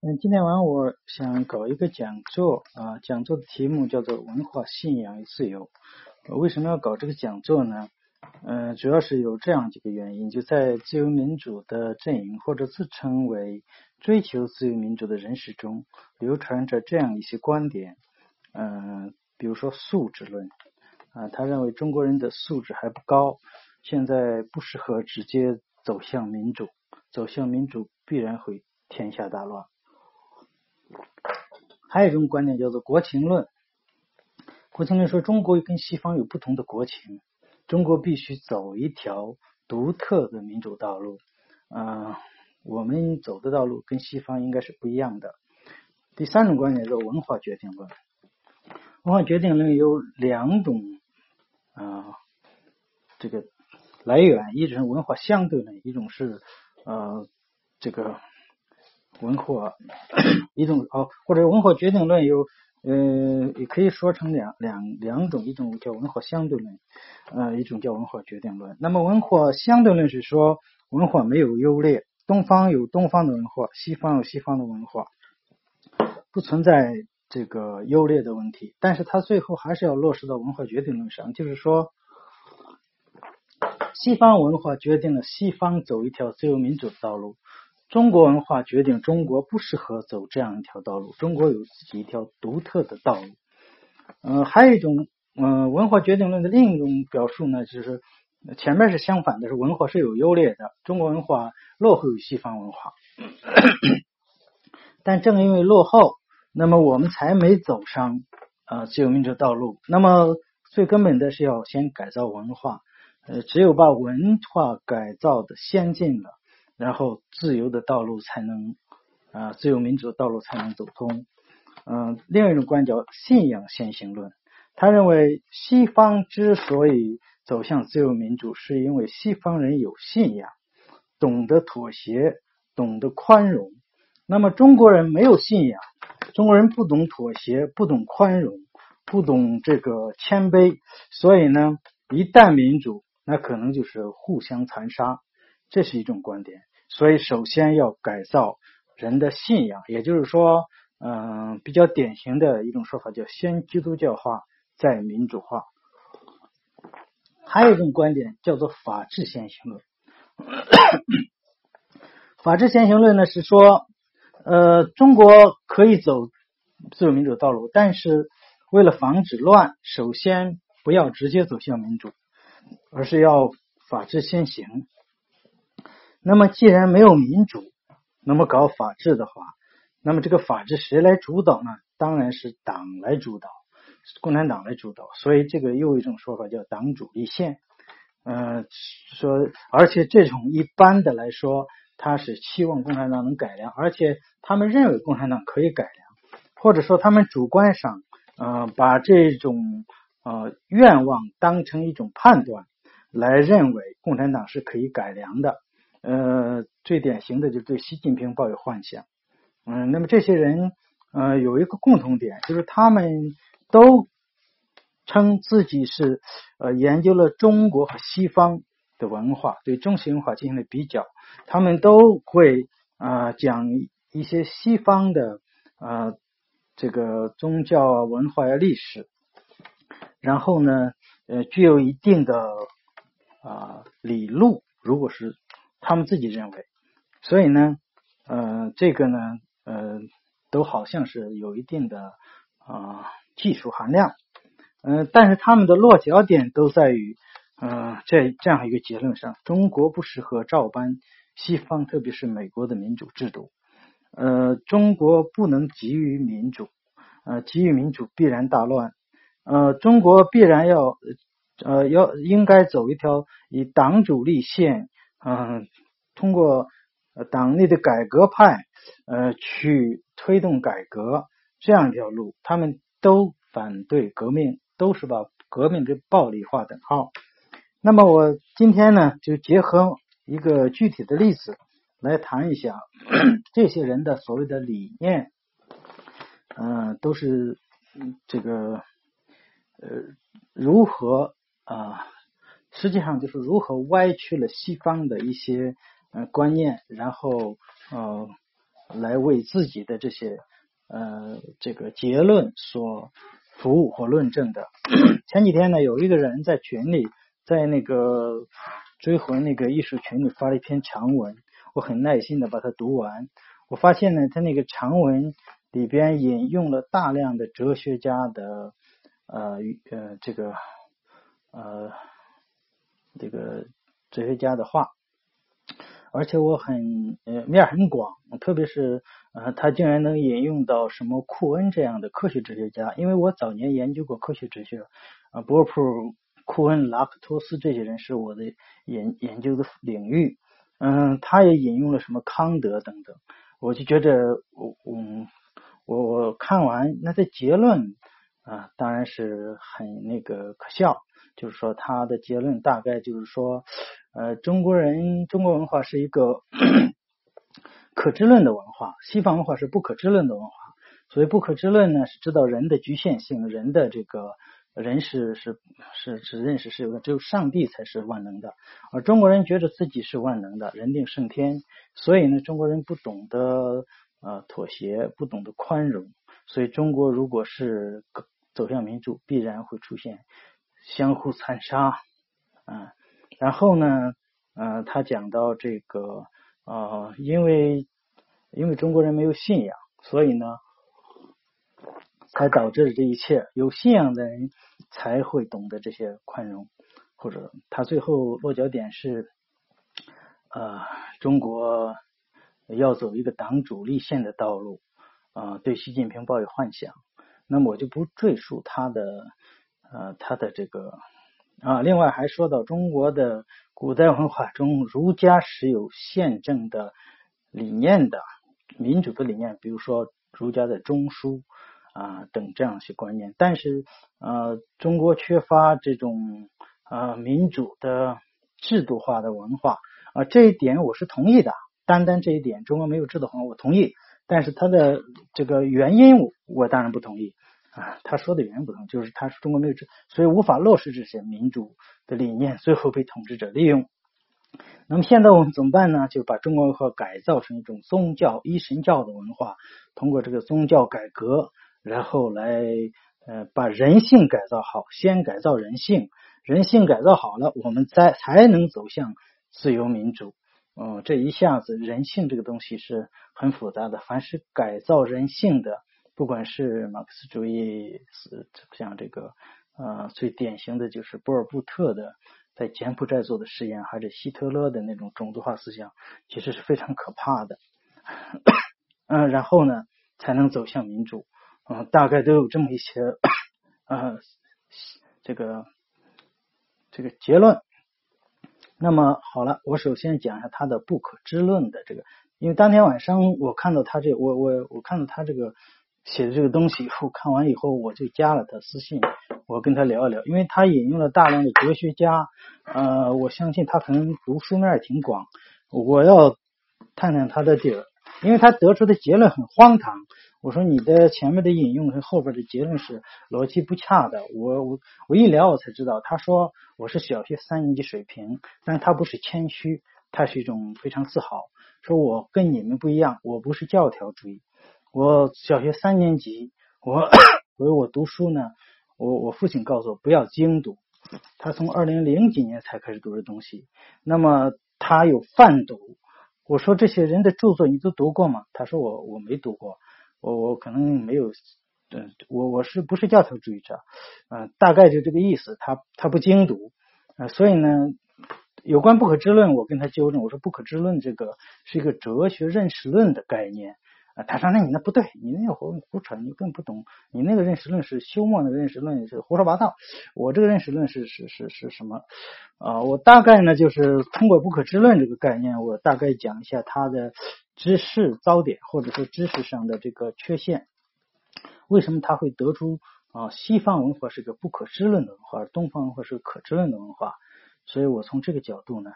嗯，今天晚上我想搞一个讲座啊，讲座的题目叫做“文化信仰与自由”。为什么要搞这个讲座呢？嗯，主要是有这样几个原因：就在自由民主的阵营或者自称为追求自由民主的人士中，流传着这样一些观点。嗯，比如说素质论啊，他认为中国人的素质还不高，现在不适合直接走向民主，走向民主必然会天下大乱。还有一种观点叫做国情论。国情论说，中国跟西方有不同的国情，中国必须走一条独特的民主道路。嗯，我们走的道路跟西方应该是不一样的。第三种观点叫文化决定论。文化决定论有两种啊，这个来源，一种是文化相对论，一种是呃这个。文化 一种哦，或者文化决定论有呃，也可以说成两两两种，一种叫文化相对论，呃，一种叫文化决定论。那么文化相对论是说文化没有优劣，东方有东方的文化，西方有西方的文化，不存在这个优劣的问题。但是它最后还是要落实到文化决定论上，就是说西方文化决定了西方走一条自由民主的道路。中国文化决定中国不适合走这样一条道路，中国有自己一条独特的道路。嗯，还有一种，嗯，文化决定论的另一种表述呢，就是前面是相反的，是文化是有优劣的，中国文化落后于西方文化。但正因为落后，那么我们才没走上呃自由民主道路。那么最根本的是要先改造文化，呃，只有把文化改造的先进了。然后，自由的道路才能啊，自由民主的道路才能走通。嗯，另一种观点叫信仰先行论，他认为西方之所以走向自由民主，是因为西方人有信仰，懂得妥协，懂得宽容。那么中国人没有信仰，中国人不懂妥协，不懂宽容，不懂这个谦卑，所以呢，一旦民主，那可能就是互相残杀。这是一种观点。所以，首先要改造人的信仰，也就是说，嗯，比较典型的一种说法叫“先基督教化，再民主化”。还有一种观点叫做“法治先行论”。法治先行论呢是说，呃，中国可以走自由民主道路，但是为了防止乱，首先不要直接走向民主，而是要法治先行。那么，既然没有民主，那么搞法治的话，那么这个法治谁来主导呢？当然是党来主导，共产党来主导。所以，这个又一种说法叫党主立宪。嗯，说而且这种一般的来说，他是期望共产党能改良，而且他们认为共产党可以改良，或者说他们主观上，呃，把这种呃愿望当成一种判断来认为共产党是可以改良的。呃，最典型的就是对习近平抱有幻想。嗯，那么这些人呃有一个共同点，就是他们都称自己是呃研究了中国和西方的文化，对中西文化进行了比较。他们都会啊讲一些西方的啊这个宗教文化呀历史，然后呢呃具有一定的啊理路，如果是。他们自己认为，所以呢，呃，这个呢，呃，都好像是有一定的啊技术含量，嗯，但是他们的落脚点都在于，呃，这这样一个结论上：中国不适合照搬西方，特别是美国的民主制度，呃，中国不能急于民主，呃，急于民主必然大乱，呃，中国必然要呃要应该走一条以党主立宪。嗯，通过党内的改革派呃去推动改革这样一条路，他们都反对革命，都是把革命跟暴力划等号。那么我今天呢，就结合一个具体的例子来谈一下这些人的所谓的理念，嗯，都是这个呃如何啊。实际上就是如何歪曲了西方的一些呃观念，然后呃来为自己的这些呃这个结论所服务或论证的。前几天呢，有一个人在群里，在那个追魂那个艺术群里发了一篇长文，我很耐心的把它读完。我发现呢，他那个长文里边引用了大量的哲学家的呃呃这个呃这个哲学家的话。而且我很呃面很广，特别是呃他竟然能引用到什么库恩这样的科学哲学家，因为我早年研究过科学哲学啊，波尔普、库恩、拉克托斯这些人是我的研研究的领域，嗯，他也引用了什么康德等等，我就觉得我我我看完那的结论啊，当然是很那个可笑，就是说他的结论大概就是说。呃，中国人中国文化是一个 可知论的文化，西方文化是不可知论的文化。所以不可知论呢，是知道人的局限性，人的这个人是是是是认识是有的，只有上帝才是万能的。而中国人觉得自己是万能的，人定胜天，所以呢，中国人不懂得呃妥协，不懂得宽容。所以中国如果是走向民主，必然会出现相互残杀啊。然后呢，呃，他讲到这个，呃，因为因为中国人没有信仰，所以呢，才导致了这一切。有信仰的人才会懂得这些宽容，或者他最后落脚点是，呃，中国要走一个党主立宪的道路，啊，对习近平抱有幻想。那么我就不赘述他的，呃，他的这个。啊，另外还说到中国的古代文化中，儒家是有宪政的理念的，民主的理念，比如说儒家的中枢啊等这样一些观念。但是呃，中国缺乏这种呃民主的制度化的文化啊，这一点我是同意的。单单这一点，中国没有制度化，我同意。但是它的这个原因，我当然不同意。啊，他说的原因不同，就是他是中国没有这，所以无法落实这些民主的理念，最后被统治者利用。那么现在我们怎么办呢？就把中国文化改造成一种宗教一神教的文化，通过这个宗教改革，然后来呃把人性改造好，先改造人性，人性改造好了，我们再才能走向自由民主。嗯，这一下子人性这个东西是很复杂的，凡是改造人性的。不管是马克思主义，是像这个呃最典型的就是波尔布特的在柬埔寨做的实验，还是希特勒的那种种族化思想，其实是非常可怕的。嗯，然后呢才能走向民主，嗯，大概都有这么一些呃这个这个结论。那么好了，我首先讲一下他的不可知论的这个，因为当天晚上我看到他这，我我我看到他这个。写的这个东西以后看完以后，我就加了他私信，我跟他聊一聊，因为他引用了大量的哲学家，呃，我相信他可能读书面挺广，我要探探他的底儿，因为他得出的结论很荒唐。我说你的前面的引用和后边的结论是逻辑不恰的，我我我一聊我才知道，他说我是小学三年级水平，但他不是谦虚，他是一种非常自豪，说我跟你们不一样，我不是教条主义。我小学三年级，我 所以我读书呢，我我父亲告诉我不要精读，他从二零零几年才开始读这东西。那么他有泛读，我说这些人的著作你都读过吗？他说我我没读过，我我可能没有，嗯，我我是不是教条主义者？嗯，大概就这个意思。他他不精读，呃，所以呢，有关不可知论，我跟他纠正，我说不可知论这个是一个哲学认识论的概念。他说：“那你那不对，你那胡胡扯，你更不懂。你那个认识论是休谟那个认识论是胡说八道。我这个认识论是是是是什么？啊，我大概呢就是通过不可知论这个概念，我大概讲一下它的知识糟点，或者说知识上的这个缺陷。为什么他会得出啊？西方文化是个不可知论的文化，东方文化是个可知论的文化。所以我从这个角度呢，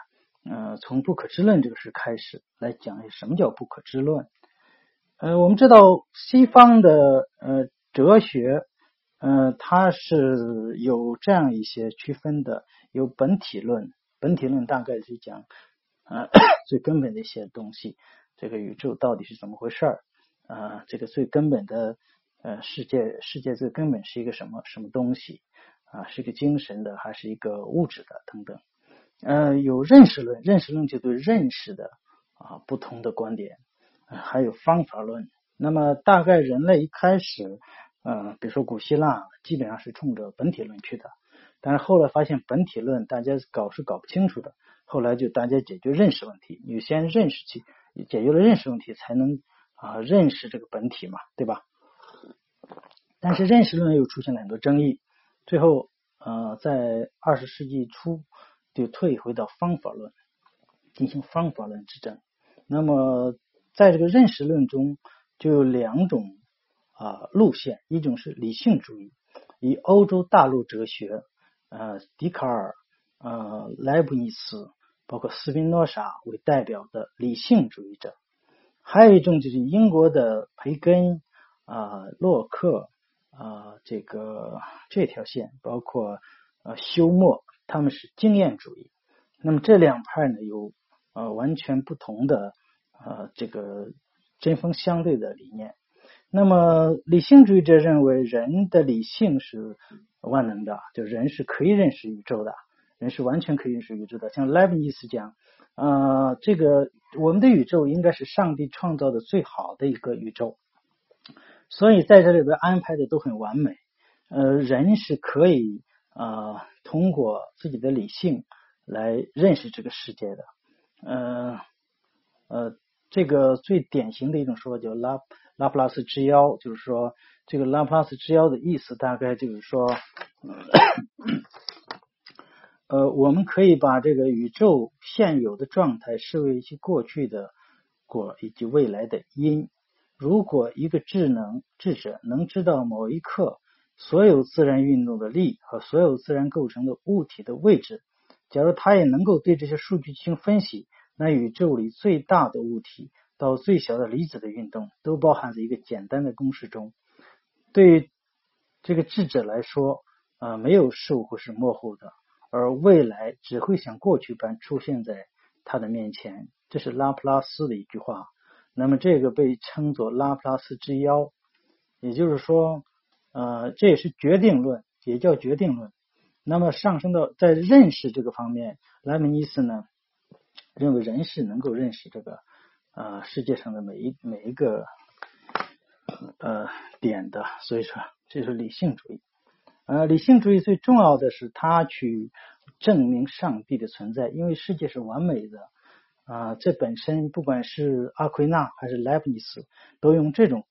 呃，从不可知论这个事开始来讲一下什么叫不可知论。”呃，我们知道西方的呃哲学，呃，它是有这样一些区分的，有本体论，本体论大概是讲呃 最根本的一些东西，这个宇宙到底是怎么回事儿啊？这个最根本的呃世界，世界最根本是一个什么什么东西啊？是一个精神的还是一个物质的等等？呃，有认识论，认识论就对认识的啊不同的观点，还有方法论。那么大概人类一开始，呃，比如说古希腊，基本上是冲着本体论去的，但是后来发现本体论大家搞是搞不清楚的，后来就大家解决认识问题，你先认识去，解决了认识问题，才能啊认识这个本体嘛，对吧？但是认识论又出现了很多争议，最后呃在二十世纪初就退回到方法论，进行方法论之争。那么在这个认识论中。就有两种啊路线，一种是理性主义，以欧洲大陆哲学，呃，笛卡尔、呃，莱布尼茨，包括斯宾诺莎为代表的理性主义者；还有一种就是英国的培根、啊，洛克、啊，这个这条线，包括呃休谟，他们是经验主义。那么这两派呢，有呃完全不同的呃这个。针锋相对的理念。那么，理性主义者认为人的理性是万能的，就人是可以认识宇宙的，人是完全可以认识宇宙的。像莱布尼茨讲，呃，这个我们的宇宙应该是上帝创造的最好的一个宇宙，所以在这里边安排的都很完美。呃，人是可以呃通过自己的理性来认识这个世界的。呃呃。这个最典型的一种说法叫拉拉普拉斯之妖，就是说这个拉普拉斯之妖的意思大概就是说，呃，我们可以把这个宇宙现有的状态视为一些过去的果以及未来的因。如果一个智能智者能知道某一刻所有自然运动的力和所有自然构成的物体的位置，假如他也能够对这些数据进行分析。那宇宙里最大的物体到最小的离子的运动，都包含在一个简单的公式中。对于这个智者来说，呃，没有事物是模糊的，而未来只会像过去般出现在他的面前。这是拉普拉斯的一句话。那么这个被称作拉普拉斯之妖，也就是说，呃，这也是决定论，也叫决定论。那么上升到在认识这个方面，莱姆尼斯呢？认为人是能够认识这个呃世界上的每一每一个呃点的，所以说这是理性主义。呃，理性主义最重要的是他去证明上帝的存在，因为世界是完美的啊。这本身不管是阿奎那还是莱布尼茨，都用这种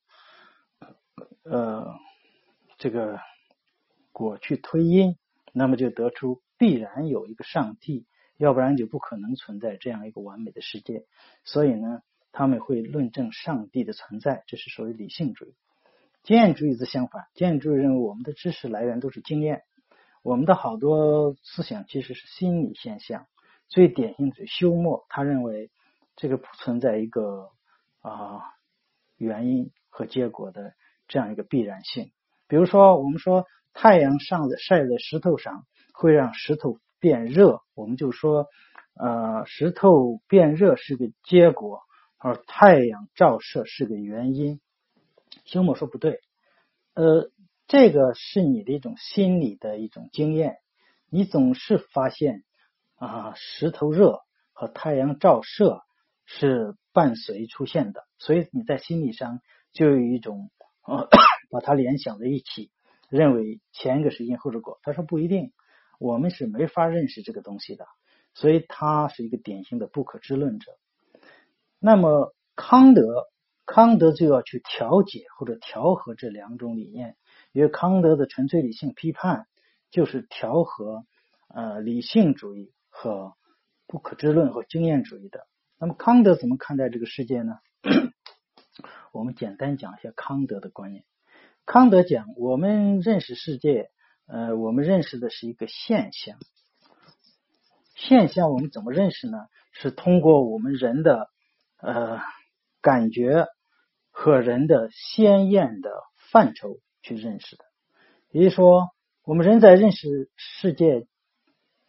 呃这个果去推因，那么就得出必然有一个上帝。要不然就不可能存在这样一个完美的世界，所以呢，他们会论证上帝的存在，这是属于理性主义。经验主义则相反，经验主义认为我们的知识来源都是经验，我们的好多思想其实是心理现象。最典型的休谟，他认为这个不存在一个啊原因和结果的这样一个必然性。比如说，我们说太阳上的晒在石头上会让石头。变热，我们就说，呃，石头变热是个结果，而太阳照射是个原因。休谟说不对，呃，这个是你的一种心理的一种经验，你总是发现啊，石头热和太阳照射是伴随出现的，所以你在心理上就有一种呃，把它联想在一起，认为前一个是因后是果。他说不一定。我们是没法认识这个东西的，所以他是一个典型的不可知论者。那么康德，康德就要去调解或者调和这两种理念，因为康德的纯粹理性批判就是调和呃理性主义和不可知论和经验主义的。那么康德怎么看待这个世界呢？我们简单讲一下康德的观念。康德讲，我们认识世界。呃，我们认识的是一个现象，现象我们怎么认识呢？是通过我们人的呃感觉和人的鲜艳的范畴去认识的。也就是说，我们人在认识世界，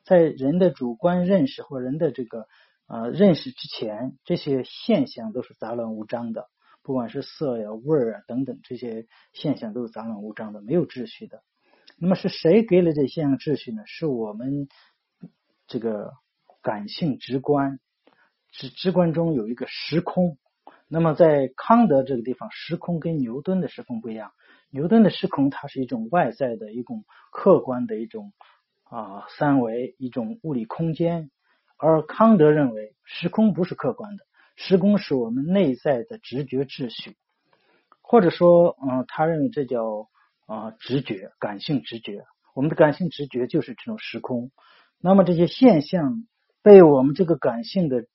在人的主观认识或人的这个呃认识之前，这些现象都是杂乱无章的，不管是色呀、味儿啊等等这些现象都是杂乱无章的，没有秩序的。那么是谁给了这现象秩序呢？是我们这个感性直观，直直观中有一个时空。那么在康德这个地方，时空跟牛顿的时空不一样。牛顿的时空它是一种外在的一种客观的一种啊三维一种物理空间，而康德认为时空不是客观的，时空是我们内在的直觉秩序，或者说嗯，他认为这叫。啊，直觉、感性直觉，我们的感性直觉就是这种时空。那么这些现象被我们这个感性的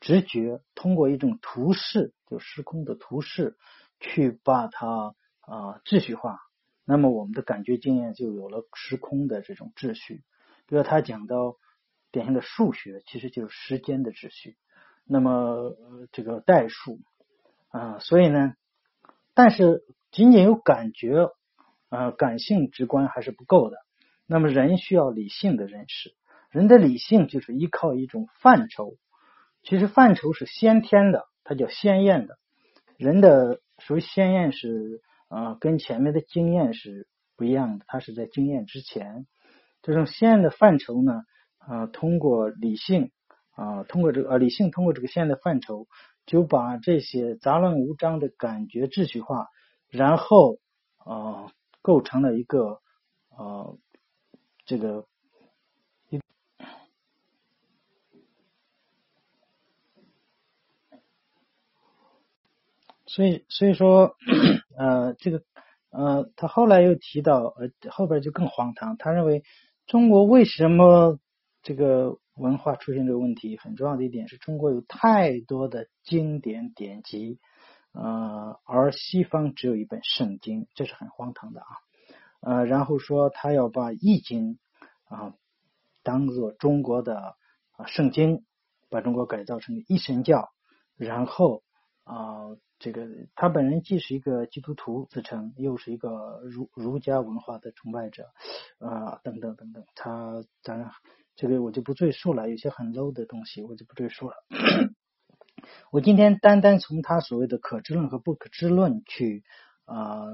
直觉通过一种图示，就时空的图示，去把它啊秩序化。那么我们的感觉经验就有了时空的这种秩序。比如他讲到典型的数学，其实就是时间的秩序。那么这个代数啊，所以呢，但是。仅仅有感觉，呃，感性直观还是不够的。那么人需要理性的认识，人的理性就是依靠一种范畴。其实范畴是先天的，它叫先验的。人的所谓先验是啊，跟前面的经验是不一样的，它是在经验之前。这种先验的范畴呢，啊，通过理性啊，通过这个呃理性通过这个先验的范畴，就把这些杂乱无章的感觉秩序化。然后啊，构成了一个呃，这个一，所以所以说 呃，这个呃，他后来又提到呃，后边就更荒唐。他认为中国为什么这个文化出现这个问题，很重要的一点是中国有太多的经典典籍。呃，而西方只有一本圣经，这是很荒唐的啊。呃，然后说他要把易经啊当做中国的啊圣经，把中国改造成一神教，然后啊这个他本人既是一个基督徒自称，又是一个儒儒家文化的崇拜者啊等等等等，他当然这个我就不赘述了，有些很 low 的东西我就不赘述了。我今天单单从他所谓的可知论和不可知论去啊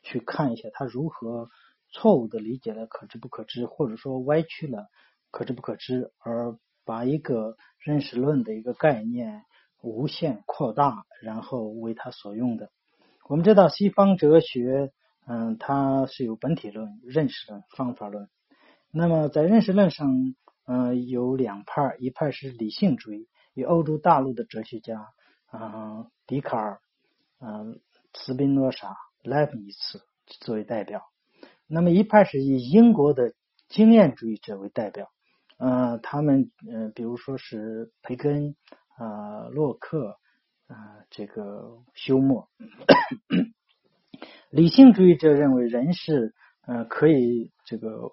去看一下，他如何错误的理解了可知不可知，或者说歪曲了可知不可知，而把一个认识论的一个概念无限扩大，然后为他所用的。我们知道西方哲学，嗯，它是有本体论、认识论、方法论。那么在认识论上，嗯，有两派，一派是理性主义。以欧洲大陆的哲学家，嗯，笛卡尔，嗯，斯宾诺莎、莱布尼茨作为代表。那么一派是以英国的经验主义者为代表，呃，他们，嗯，比如说是培根，啊，洛克，啊，这个休谟。理性主义者认为人是，呃，可以这个，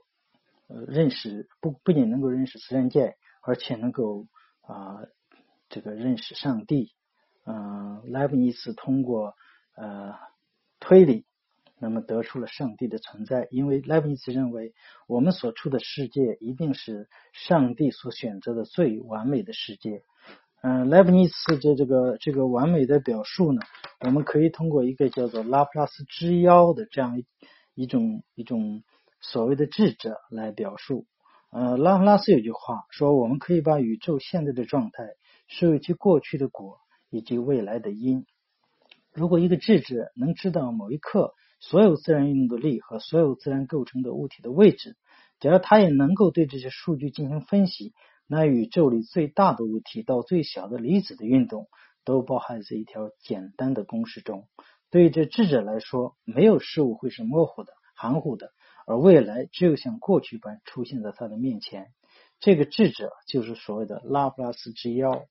认识不不仅能够认识自然界，而且能够啊。这个认识上帝，嗯，莱布尼茨通过呃推理，那么得出了上帝的存在。因为莱布尼茨认为，我们所处的世界一定是上帝所选择的最完美的世界。嗯，莱布尼茨的这个这个完美的表述呢，我们可以通过一个叫做拉普拉斯之妖的这样一种一种所谓的智者来表述。呃，拉普拉斯有句话说，我们可以把宇宙现在的状态。是为其过去的果以及未来的因。如果一个智者能知道某一刻所有自然运动的力和所有自然构成的物体的位置，假如他也能够对这些数据进行分析，那宇宙里最大的物体到最小的离子的运动都包含在一条简单的公式中。对于这智者来说，没有事物会是模糊的、含糊的，而未来只有像过去般出现在他的面前。这个智者就是所谓的拉普拉斯之妖。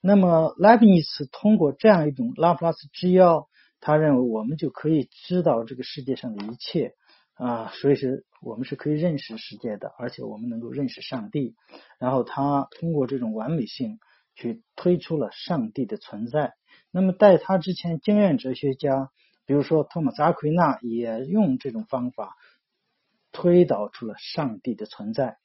那么莱布尼茨通过这样一种拉普拉斯之妖，他认为我们就可以知道这个世界上的一切啊，所以是我们是可以认识世界的，而且我们能够认识上帝。然后他通过这种完美性去推出了上帝的存在。那么在他之前，经验哲学家，比如说托马斯阿奎那，也用这种方法推导出了上帝的存在。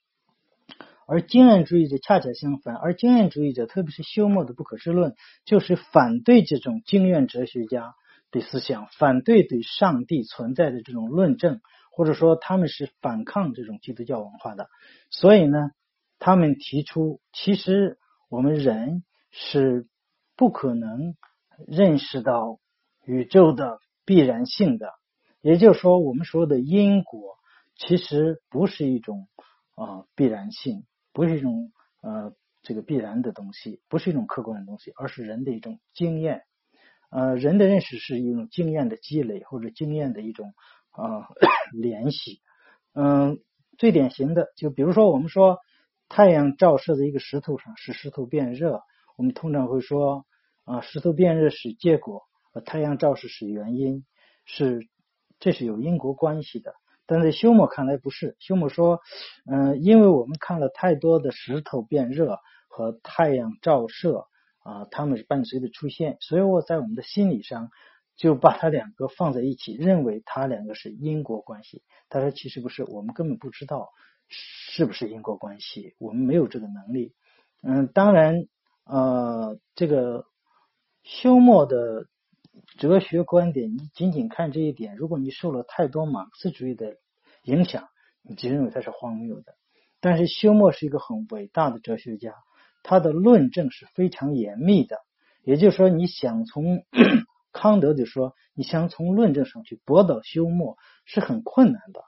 而经验主义者恰恰相反，而经验主义者，特别是休谟的不可知论，就是反对这种经验哲学家的思想，反对对上帝存在的这种论证，或者说他们是反抗这种基督教文化的。所以呢，他们提出，其实我们人是不可能认识到宇宙的必然性的，也就是说，我们说的因果其实不是一种啊必然性。不是一种呃这个必然的东西，不是一种客观的东西，而是人的一种经验。呃，人的认识是一种经验的积累或者经验的一种啊 联系。嗯，最典型的就比如说我们说太阳照射在一个石头上，使石头变热，我们通常会说啊石头变热是结果，太阳照射是原因，是这是有因果关系的。但在休谟看来不是，休谟说，嗯，因为我们看了太多的石头变热和太阳照射啊，它们伴随的出现，所以我在我们的心理上就把它两个放在一起，认为它两个是因果关系。他说其实不是，我们根本不知道是不是因果关系，我们没有这个能力。嗯，当然，呃，这个休谟的。哲学观点，你仅仅看这一点，如果你受了太多马克思主义的影响，你就认为它是荒谬的。但是休谟是一个很伟大的哲学家，他的论证是非常严密的。也就是说，你想从 康德就说，你想从论证上去驳倒休谟是很困难的。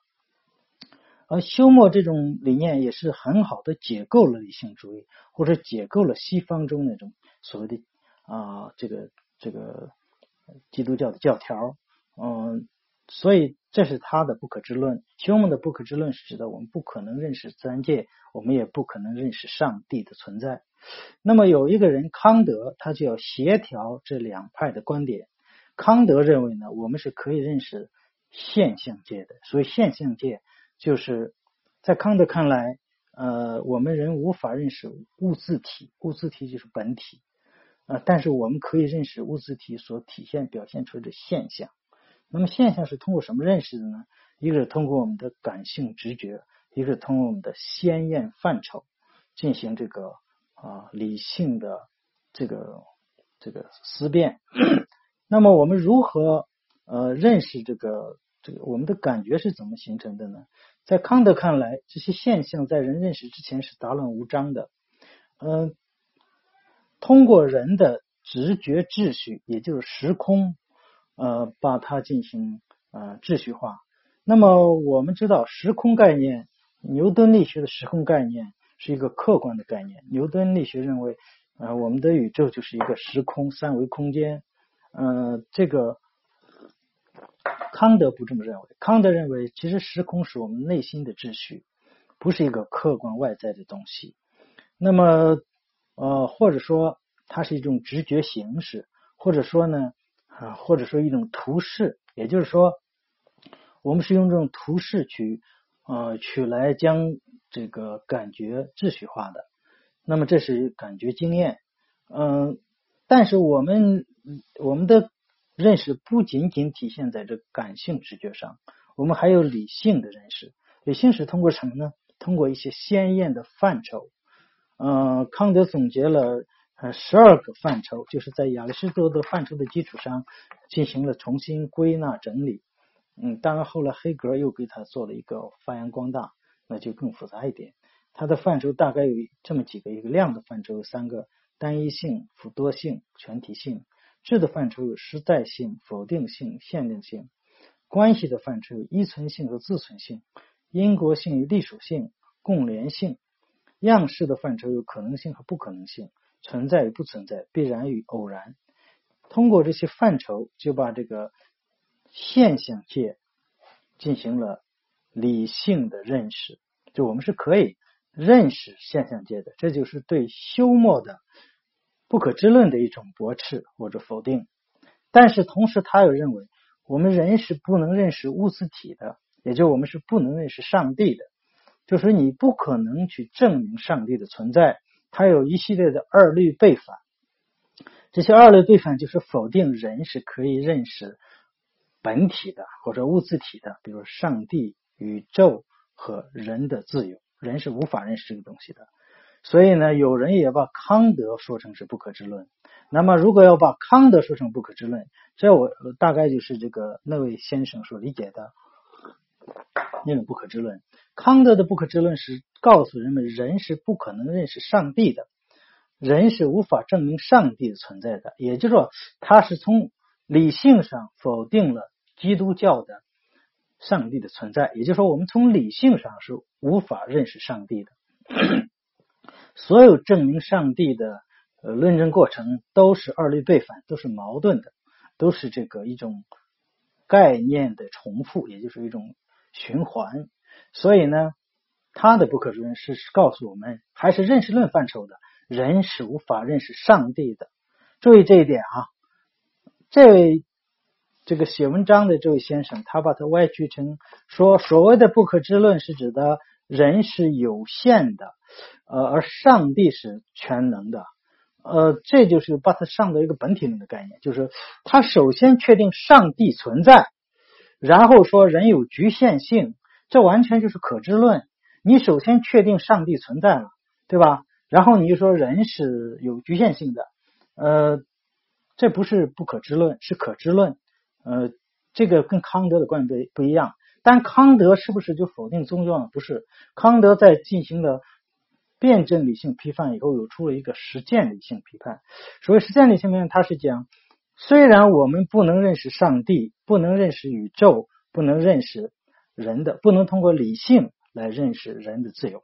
而休谟这种理念也是很好的解构了理性主义，或者解构了西方中那种所谓的啊这个这个。基督教的教条，嗯，所以这是他的不可知论。休谟的不可知论是指的我们不可能认识自然界，我们也不可能认识上帝的存在。那么有一个人康德，他就要协调这两派的观点。康德认为呢，我们是可以认识现象界的。所以现象界就是在康德看来，呃，我们人无法认识物自体，物自体就是本体。但是我们可以认识物质体所体现表现出来的现象。那么现象是通过什么认识的呢？一个是通过我们的感性直觉，一个是通过我们的鲜艳范畴进行这个啊理性的这个这个思辨。那么我们如何呃认识这个这个我们的感觉是怎么形成的呢？在康德看来，这些现象在人认识之前是杂乱无章的。嗯。通过人的直觉秩序，也就是时空，呃，把它进行呃秩序化。那么我们知道，时空概念，牛顿力学的时空概念是一个客观的概念。牛顿力学认为，呃，我们的宇宙就是一个时空三维空间。呃，这个康德不这么认为。康德认为，其实时空是我们内心的秩序，不是一个客观外在的东西。那么。呃，或者说它是一种直觉形式，或者说呢，啊，或者说一种图示，也就是说，我们是用这种图示去呃去来将这个感觉秩序化的。那么这是感觉经验，嗯，但是我们我们的认识不仅仅体现在这感性直觉上，我们还有理性的认识。理性是通过什么呢？通过一些鲜艳的范畴。嗯，康德总结了呃十二个范畴，就是在亚里士多德范畴的基础上进行了重新归纳整理。嗯，当然后来黑格尔又给他做了一个发扬光大，那就更复杂一点。它的范畴大概有这么几个：一个量的范畴有三个，单一性、复多性、全体性；质的范畴有实在性、否定性、限定性；关系的范畴有依存性和自存性；因果性与隶属性、共联性。样式的范畴有可能性和不可能性，存在与不存在，必然与偶然。通过这些范畴，就把这个现象界进行了理性的认识。就我们是可以认识现象界的，这就是对休谟的不可知论的一种驳斥或者否定。但是同时，他又认为我们人是不能认识物自体的，也就我们是不能认识上帝的。就是你不可能去证明上帝的存在，它有一系列的二律背反。这些二律背反就是否定人是可以认识本体的或者物自体的，比如上帝、宇宙和人的自由。人是无法认识这个东西的。所以呢，有人也把康德说成是不可知论。那么，如果要把康德说成不可知论，这我大概就是这个那位先生所理解的那种不可知论。康德的不可知论是告诉人们，人是不可能认识上帝的，人是无法证明上帝的存在的。也就是说，他是从理性上否定了基督教的上帝的存在。也就是说，我们从理性上是无法认识上帝的。所有证明上帝的呃论证过程都是二律背反，都是矛盾的，都是这个一种概念的重复，也就是一种循环。所以呢，他的不可知论是告诉我们，还是认识论范畴的人是无法认识上帝的。注意这一点啊！这位这个写文章的这位先生，他把它歪曲成说，所谓的不可知论是指的人是有限的。呃，而上帝是全能的，呃，这就是把它上到一个本体论的概念，就是他首先确定上帝存在，然后说人有局限性，这完全就是可知论。你首先确定上帝存在了，对吧？然后你就说人是有局限性的，呃，这不是不可知论，是可知论。呃，这个跟康德的观点不一样。但康德是不是就否定宗教呢？不是，康德在进行了。辩证理性批判以后，有出了一个实践理性批判。所谓实践理性批判，它是讲，虽然我们不能认识上帝，不能认识宇宙，不能认识人的，不能通过理性来认识人的自由，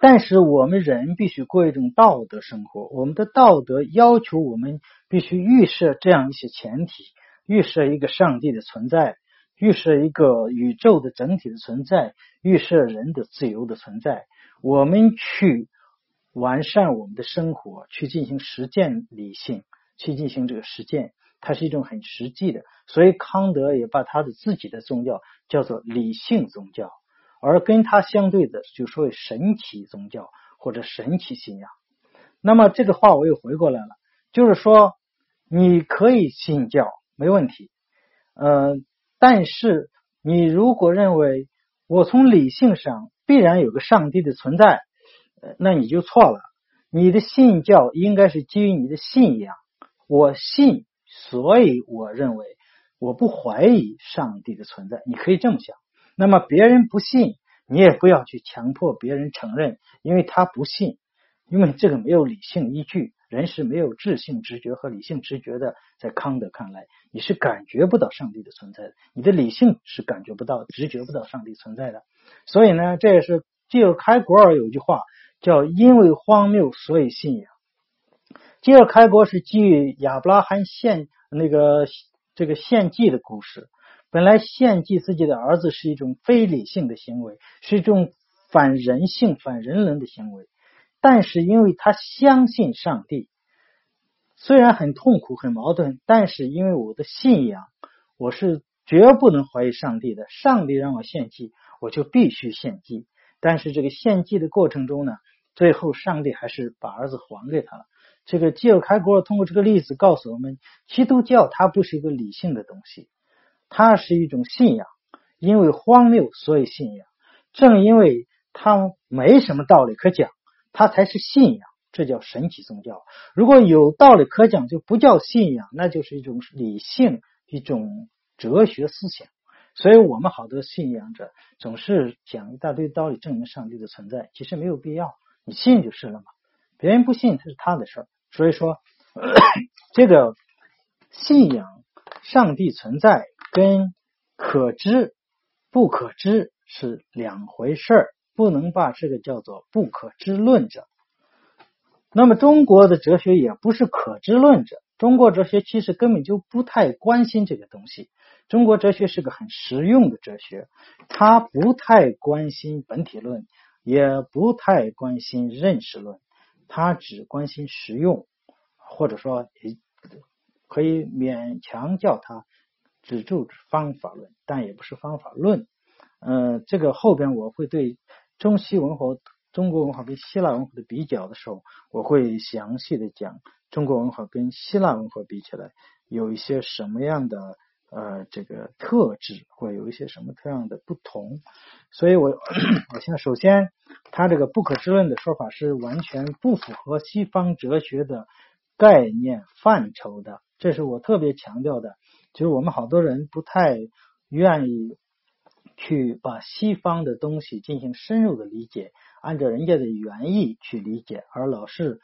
但是我们人必须过一种道德生活。我们的道德要求我们必须预设这样一些前提：预设一个上帝的存在，预设一个宇宙的整体的存在，预设人的自由的存在。我们去完善我们的生活，去进行实践理性，去进行这个实践，它是一种很实际的。所以康德也把他的自己的宗教叫做理性宗教，而跟他相对的就说为神奇宗教或者神奇信仰。那么这个话我又回过来了，就是说你可以信教没问题，呃，但是你如果认为我从理性上。必然有个上帝的存在，那你就错了。你的信教应该是基于你的信仰。我信，所以我认为我不怀疑上帝的存在。你可以这么想。那么别人不信，你也不要去强迫别人承认，因为他不信，因为这个没有理性依据。人是没有智性直觉和理性直觉的。在康德看来，你是感觉不到上帝的存在的，你的理性是感觉不到、直觉不到上帝存在的。所以呢，这也是基尔开国尔有句话叫“因为荒谬，所以信仰”。基尔开国是基于亚伯拉罕献那个这个献祭的故事。本来献祭自己的儿子是一种非理性的行为，是一种反人性、反人伦的行为。但是因为他相信上帝，虽然很痛苦、很矛盾，但是因为我的信仰，我是绝不能怀疑上帝的。上帝让我献祭。我就必须献祭，但是这个献祭的过程中呢，最后上帝还是把儿子还给他了。这个基尔开国通过这个例子告诉我们，基督教它不是一个理性的东西，它是一种信仰。因为荒谬，所以信仰。正因为它没什么道理可讲，它才是信仰。这叫神奇宗教。如果有道理可讲，就不叫信仰，那就是一种理性、一种哲学思想。所以我们好多信仰者总是讲一大堆道理证明上帝的存在，其实没有必要，你信就是了嘛。别人不信，他是他的事儿。所以说，这个信仰上帝存在跟可知不可知是两回事儿，不能把这个叫做不可知论者。那么中国的哲学也不是可知论者，中国哲学其实根本就不太关心这个东西。中国哲学是个很实用的哲学，他不太关心本体论，也不太关心认识论，他只关心实用，或者说可以勉强叫他只注重方法论，但也不是方法论。嗯，这个后边我会对中西文化、中国文化跟希腊文化的比较的时候，我会详细的讲中国文化跟希腊文化比起来有一些什么样的。呃这个特质，或有一些什么特样的不同。所以我我现在首先，他这个不可知论的说法是完全不符合西方哲学的概念范畴的，这是我特别强调的。就是我们好多人不太愿意去把西方的东西进行深入的理解，按照人家的原意去理解，而老是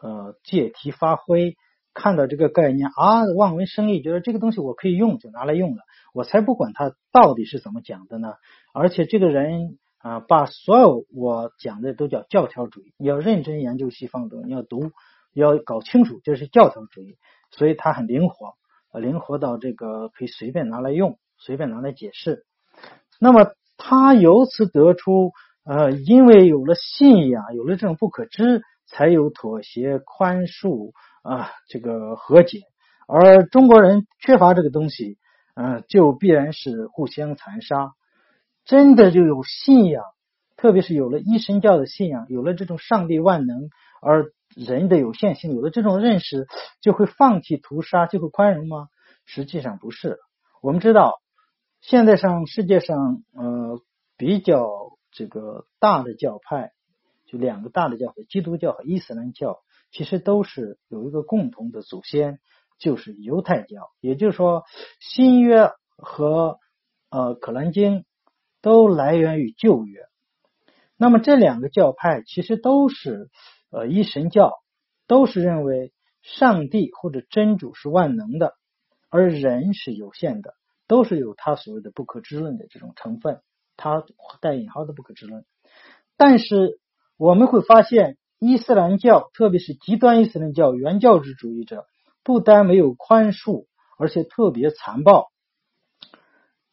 呃借题发挥，看到这个概念啊望文生义，觉得这个东西我可以用就拿来用了，我才不管他到底是怎么讲的呢。而且这个人啊，把所有我讲的都叫教条主义，你要认真研究西方的，你要读，要搞清楚这是教条主义，所以他很灵活。灵活到这个可以随便拿来用，随便拿来解释。那么他由此得出，呃，因为有了信仰，有了这种不可知，才有妥协、宽恕啊，这个和解。而中国人缺乏这个东西，嗯，就必然是互相残杀。真的就有信仰，特别是有了一神教的信仰，有了这种上帝万能，而人的有限性，有了这种认识，就会放弃屠杀，就会宽容吗？实际上不是。我们知道，现在上世界上，呃，比较这个大的教派，就两个大的教派，基督教和伊斯兰教，其实都是有一个共同的祖先，就是犹太教。也就是说，新约和呃可兰经都来源于旧约。那么这两个教派其实都是。呃，一神教都是认为上帝或者真主是万能的，而人是有限的，都是有他所谓的不可知论的这种成分，他带引号的不可知论。但是我们会发现，伊斯兰教，特别是极端伊斯兰教原教旨主义者，不但没有宽恕，而且特别残暴。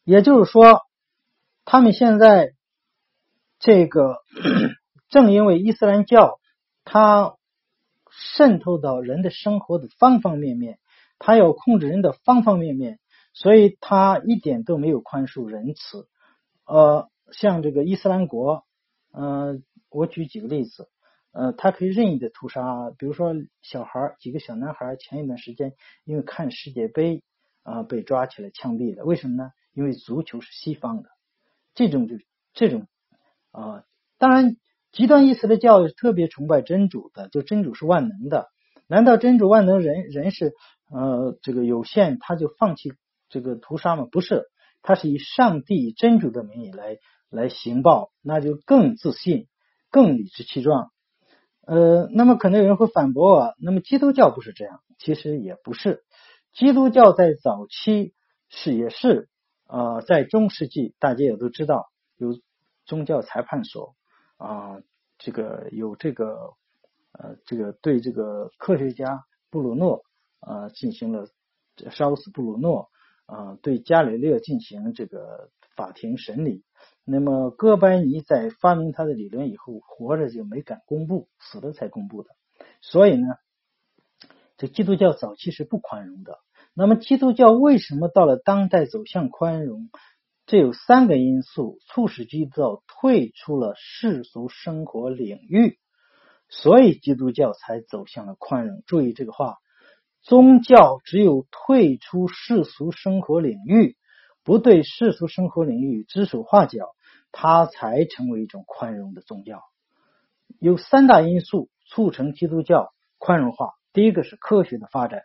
也就是说，他们现在这个正因为伊斯兰教。它渗透到人的生活的方方面面，它要控制人的方方面面，所以它一点都没有宽恕仁慈。呃，像这个伊斯兰国，呃，我举几个例子，呃，他可以任意的屠杀，比如说小孩几个小男孩前一段时间因为看世界杯啊被抓起来枪毙了，为什么呢？因为足球是西方的，这种就这种啊，当然。极端意思的教育特别崇拜真主的，就真主是万能的。难道真主万能人人是呃这个有限，他就放弃这个屠杀吗？不是，他是以上帝真主的名义来来行暴，那就更自信、更理直气壮。呃，那么可能有人会反驳我，那么基督教不是这样？其实也不是，基督教在早期是也是呃在中世纪，大家也都知道有宗教裁判所。啊，这个有这个呃，这个对这个科学家布鲁诺啊进行了烧死布鲁诺啊，对伽利略进行这个法庭审理。那么哥白尼在发明他的理论以后，活着就没敢公布，死了才公布的。所以呢，这基督教早期是不宽容的。那么基督教为什么到了当代走向宽容？这有三个因素促使基督教退出了世俗生活领域，所以基督教才走向了宽容。注意这个话，宗教只有退出世俗生活领域，不对世俗生活领域指手画脚，它才成为一种宽容的宗教。有三大因素促成基督教宽容化。第一个是科学的发展，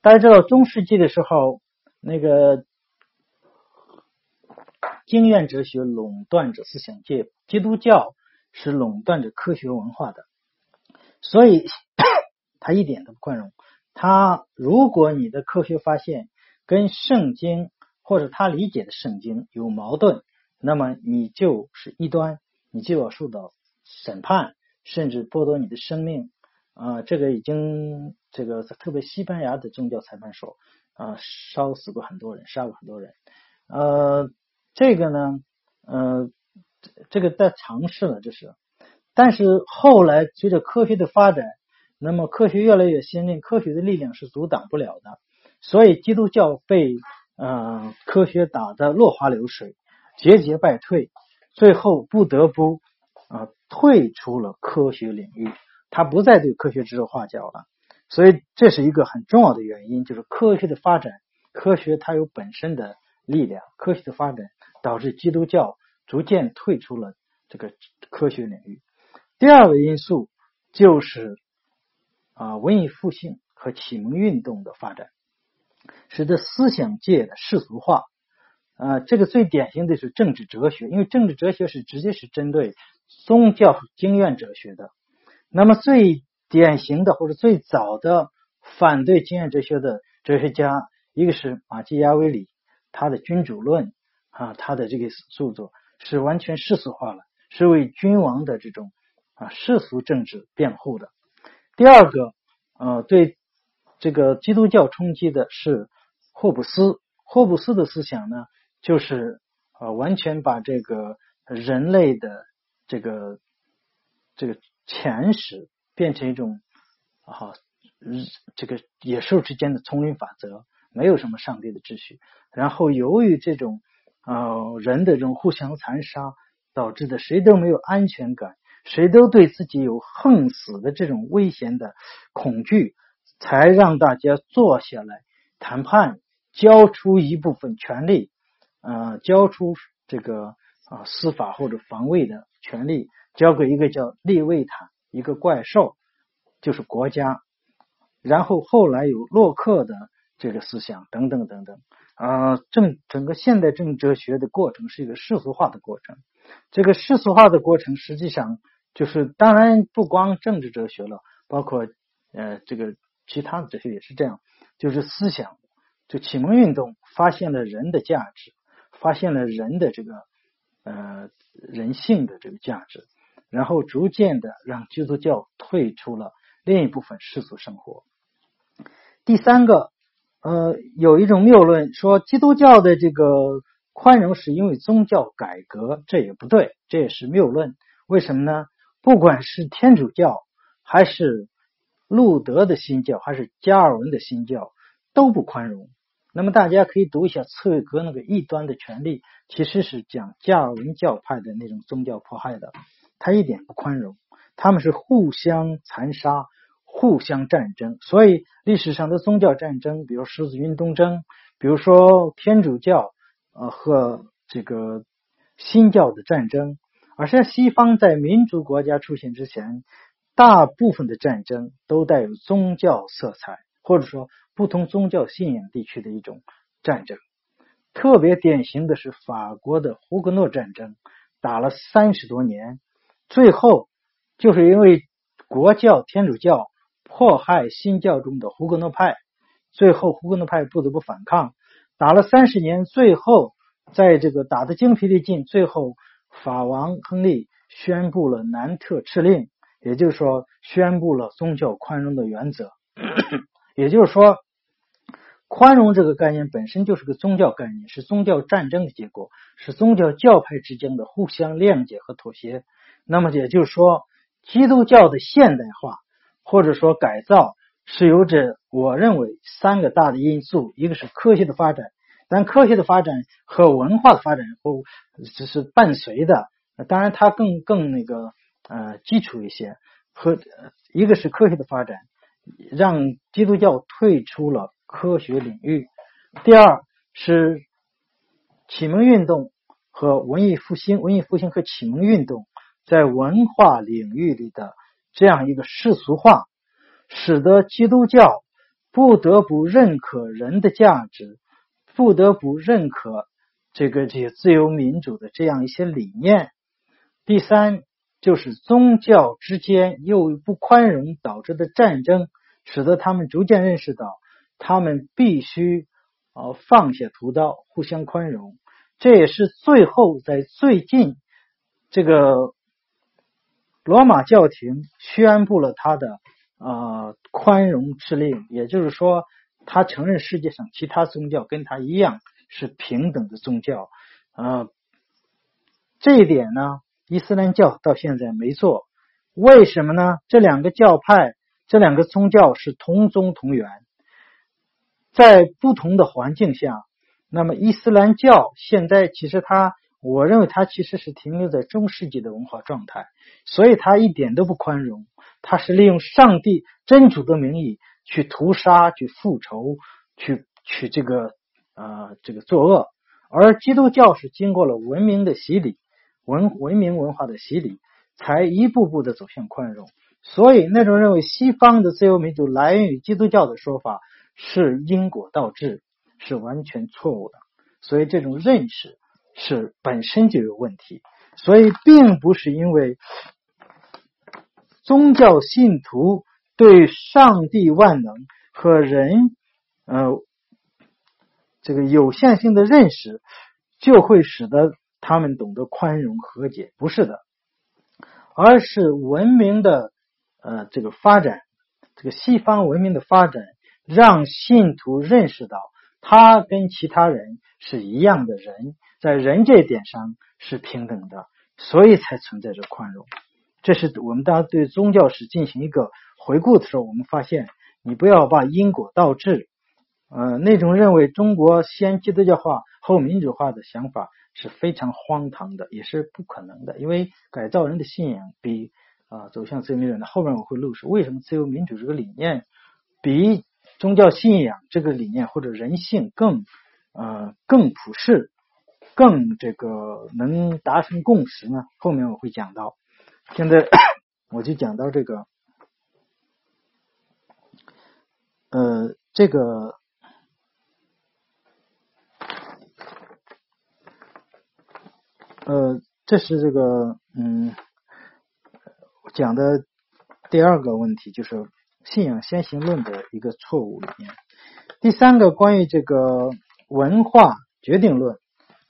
大家知道中世纪的时候，那个。经验哲学垄断着思想界，基督教是垄断着科学文化的，所以他一点都不宽容。他如果你的科学发现跟圣经或者他理解的圣经有矛盾，那么你就是异端，你就要受到审判，甚至剥夺你的生命。啊，这个已经这个特别西班牙的宗教裁判所啊，烧死过很多人，杀过很多人，呃。这个呢，呃，这个在尝试了，这是，但是后来随着科学的发展，那么科学越来越先进，科学的力量是阻挡不了的，所以基督教被呃科学打得落花流水，节节败退，最后不得不啊退出了科学领域，他不再对科学指手画脚了，所以这是一个很重要的原因，就是科学的发展科学它有本身的力量，科学的发展导致基督教逐渐退出了这个科学领域。第二个因素就是啊，文艺复兴和启蒙运动的发展，使得思想界的世俗化。啊，这个最典型的是政治哲学，因为政治哲学是直接是针对宗教经验哲学的。那么最典型的或者最早的反对经验哲学的哲学家，一个是马基雅维里，他的《君主论》啊，他的这个著作是完全世俗化了，是为君王的这种啊世俗政治辩护的。第二个，呃，对这个基督教冲击的是霍布斯，霍布斯的思想呢？就是啊，完全把这个人类的这个这个前史变成一种啊，这个野兽之间的丛林法则，没有什么上帝的秩序。然后由于这种呃人的这种互相残杀，导致的谁都没有安全感，谁都对自己有横死的这种危险的恐惧，才让大家坐下来谈判，交出一部分权利。呃，交出这个啊司法或者防卫的权利，交给一个叫利维坦一个怪兽，就是国家。然后后来有洛克的这个思想等等等等啊，政整个现代政治哲学的过程是一个世俗化的过程。这个世俗化的过程实际上就是，当然不光政治哲学了，包括呃这个其他的哲学也是这样，就是思想就启蒙运动发现了人的价值。发现了人的这个呃人性的这个价值，然后逐渐的让基督教退出了另一部分世俗生活。第三个，呃，有一种谬论说基督教的这个宽容是因为宗教改革，这也不对，这也是谬论。为什么呢？不管是天主教，还是路德的新教，还是加尔文的新教，都不宽容。那么大家可以读一下茨威格那个异端的权利，其实是讲加尔文教派的那种宗教迫害的，他一点不宽容，他们是互相残杀、互相战争。所以历史上的宗教战争，比如十字军东征，比如说天主教呃和这个新教的战争，而像西方在民族国家出现之前，大部分的战争都带有宗教色彩，或者说。不同宗教信仰地区的一种战争，特别典型的是法国的胡格诺战争，打了三十多年，最后就是因为国教天主教迫害新教中的胡格诺派，最后胡格诺派不得不反抗，打了三十年，最后在这个打得精疲力尽，最后法王亨利宣布了南特敕令，也就是说宣布了宗教宽容的原则，也就是说。宽容这个概念本身就是个宗教概念，是宗教战争的结果，是宗教教派之间的互相谅解和妥协。那么也就是说，基督教的现代化或者说改造是由着我认为三个大的因素：一个是科学的发展，但科学的发展和文化的发展或只是伴随的。当然，它更更那个呃基础一些。和一个是科学的发展，让基督教退出了。科学领域，第二是启蒙运动和文艺复兴，文艺复兴和启蒙运动在文化领域里的这样一个世俗化，使得基督教不得不认可人的价值，不得不认可这个这些自由民主的这样一些理念。第三就是宗教之间又不宽容导致的战争，使得他们逐渐认识到。他们必须啊放下屠刀，互相宽容。这也是最后在最近这个罗马教廷宣布了他的啊宽容之令，也就是说，他承认世界上其他宗教跟他一样是平等的宗教啊。这一点呢，伊斯兰教到现在没做，为什么呢？这两个教派，这两个宗教是同宗同源。在不同的环境下，那么伊斯兰教现在其实它，我认为它其实是停留在中世纪的文化状态，所以它一点都不宽容，它是利用上帝真主的名义去屠杀、去复仇、去去这个呃这个作恶，而基督教是经过了文明的洗礼，文文明文化的洗礼，才一步步的走向宽容。所以那种认为西方的自由民主来源于基督教的说法是因果倒置，是完全错误的。所以这种认识是本身就有问题。所以并不是因为宗教信徒对上帝万能和人呃这个有限性的认识，就会使得他们懂得宽容和解，不是的，而是文明的。呃，这个发展，这个西方文明的发展，让信徒认识到他跟其他人是一样的人，在人这一点上是平等的，所以才存在着宽容。这是我们大家对宗教史进行一个回顾的时候，我们发现，你不要把因果倒置，呃，那种认为中国先基督教化后民主化的想法是非常荒唐的，也是不可能的，因为改造人的信仰比。啊，走向自由民主的后面我会论述为什么自由民主这个理念比宗教信仰这个理念或者人性更呃更普世、更这个能达成共识呢？后面我会讲到。现在我就讲到这个呃这个呃这是这个嗯。讲的第二个问题就是信仰先行论的一个错误理念。第三个关于这个文化决定论，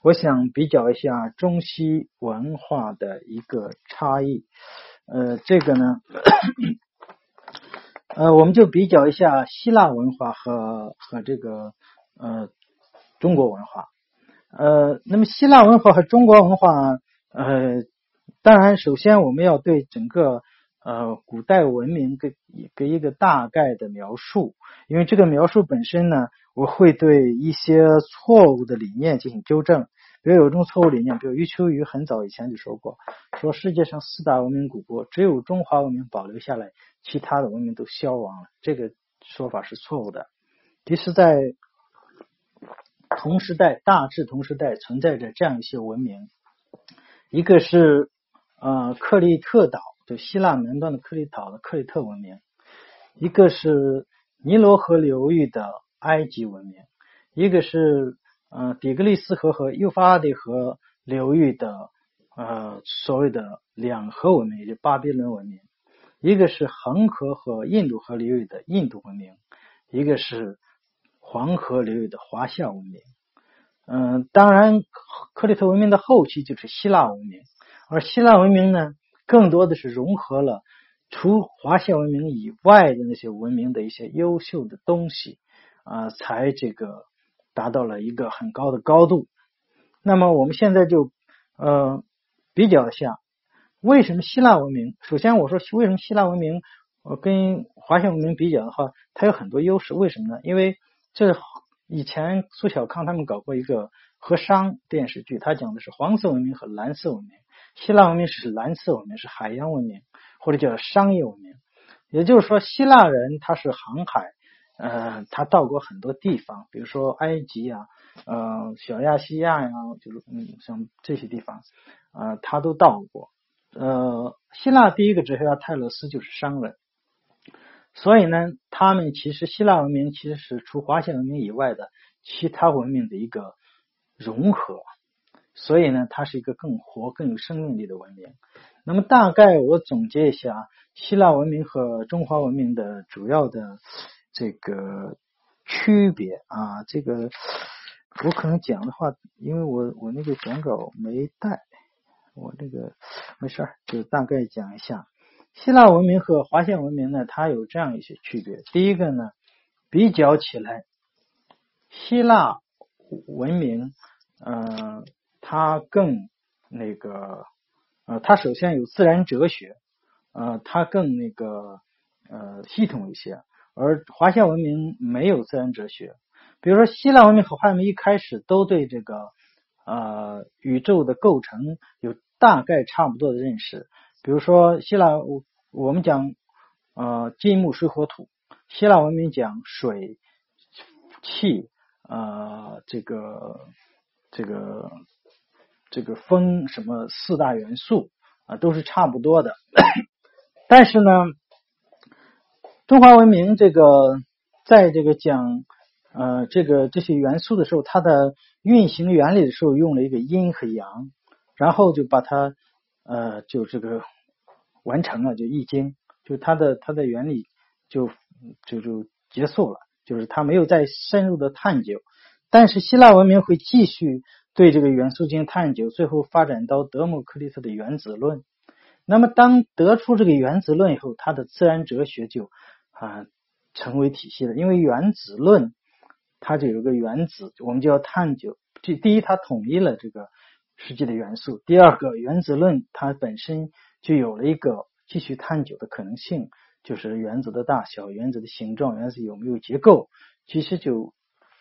我想比较一下中西文化的一个差异。呃，这个呢，呃，我们就比较一下希腊文化和和这个呃中国文化。呃，那么希腊文化和中国文化，呃。当然，首先我们要对整个呃古代文明给给一个大概的描述，因为这个描述本身呢，我会对一些错误的理念进行纠正。比如有一种错误理念，比如余秋雨很早以前就说过，说世界上四大文明古国只有中华文明保留下来，其他的文明都消亡了。这个说法是错误的。其实，在同时代，大致同时代存在着这样一些文明，一个是。呃，克里特岛就希腊南端的克里岛的克里特文明，一个是尼罗河流域的埃及文明，一个是呃底格里斯河和幼发拉底河流域的呃所谓的两河文明，也就巴比伦文明，一个是恒河和印度河流域的印度文明，一个是黄河流域的华夏文明。嗯，当然克里特文明的后期就是希腊文明。而希腊文明呢，更多的是融合了除华夏文明以外的那些文明的一些优秀的东西啊，才这个达到了一个很高的高度。那么我们现在就呃比较一下，为什么希腊文明？首先我说为什么希腊文明呃跟华夏文明比较的话，它有很多优势。为什么呢？因为这以前苏小康他们搞过一个和商电视剧，他讲的是黄色文明和蓝色文明。希腊文明是蓝色文明，是海洋文明，或者叫商业文明。也就是说，希腊人他是航海，呃，他到过很多地方，比如说埃及啊，呃，小亚细亚呀，就是嗯，像这些地方，呃，他都到过。呃，希腊第一个哲学家泰勒斯就是商人，所以呢，他们其实希腊文明其实是除华夏文明以外的其他文明的一个融合。所以呢，它是一个更活、更有生命力的文明。那么，大概我总结一下希腊文明和中华文明的主要的这个区别啊。这个我可能讲的话，因为我我那个讲稿没带，我这个没事儿，就大概讲一下希腊文明和华夏文明呢，它有这样一些区别。第一个呢，比较起来，希腊文明，嗯。它更那个呃，它首先有自然哲学，呃，它更那个呃系统一些，而华夏文明没有自然哲学。比如说，希腊文明和华夏文明一开始都对这个呃宇宙的构成有大概差不多的认识。比如说，希腊我我们讲呃金木水火土，希腊文明讲水气啊这个这个这个风什么四大元素啊都是差不多的，但是呢，中华文明这个在这个讲呃这个这些元素的时候，它的运行原理的时候用了一个阴和阳，然后就把它呃就这个完成了，就易经，就它的它的原理就就就结束了，就是它没有再深入的探究，但是希腊文明会继续对这个元素进行探究，最后发展到德谟克利特的原子论。那么当得出这个原子论以后，它的自然哲学就啊成为体系了，因为原子论它就有个原子，我们就要探究。这第一，它统一了这个实际的元素；第二个，原子论它本身就有了一个继续探究的可能性，就是原子的大小、原子的形状、原子有没有结构，其实就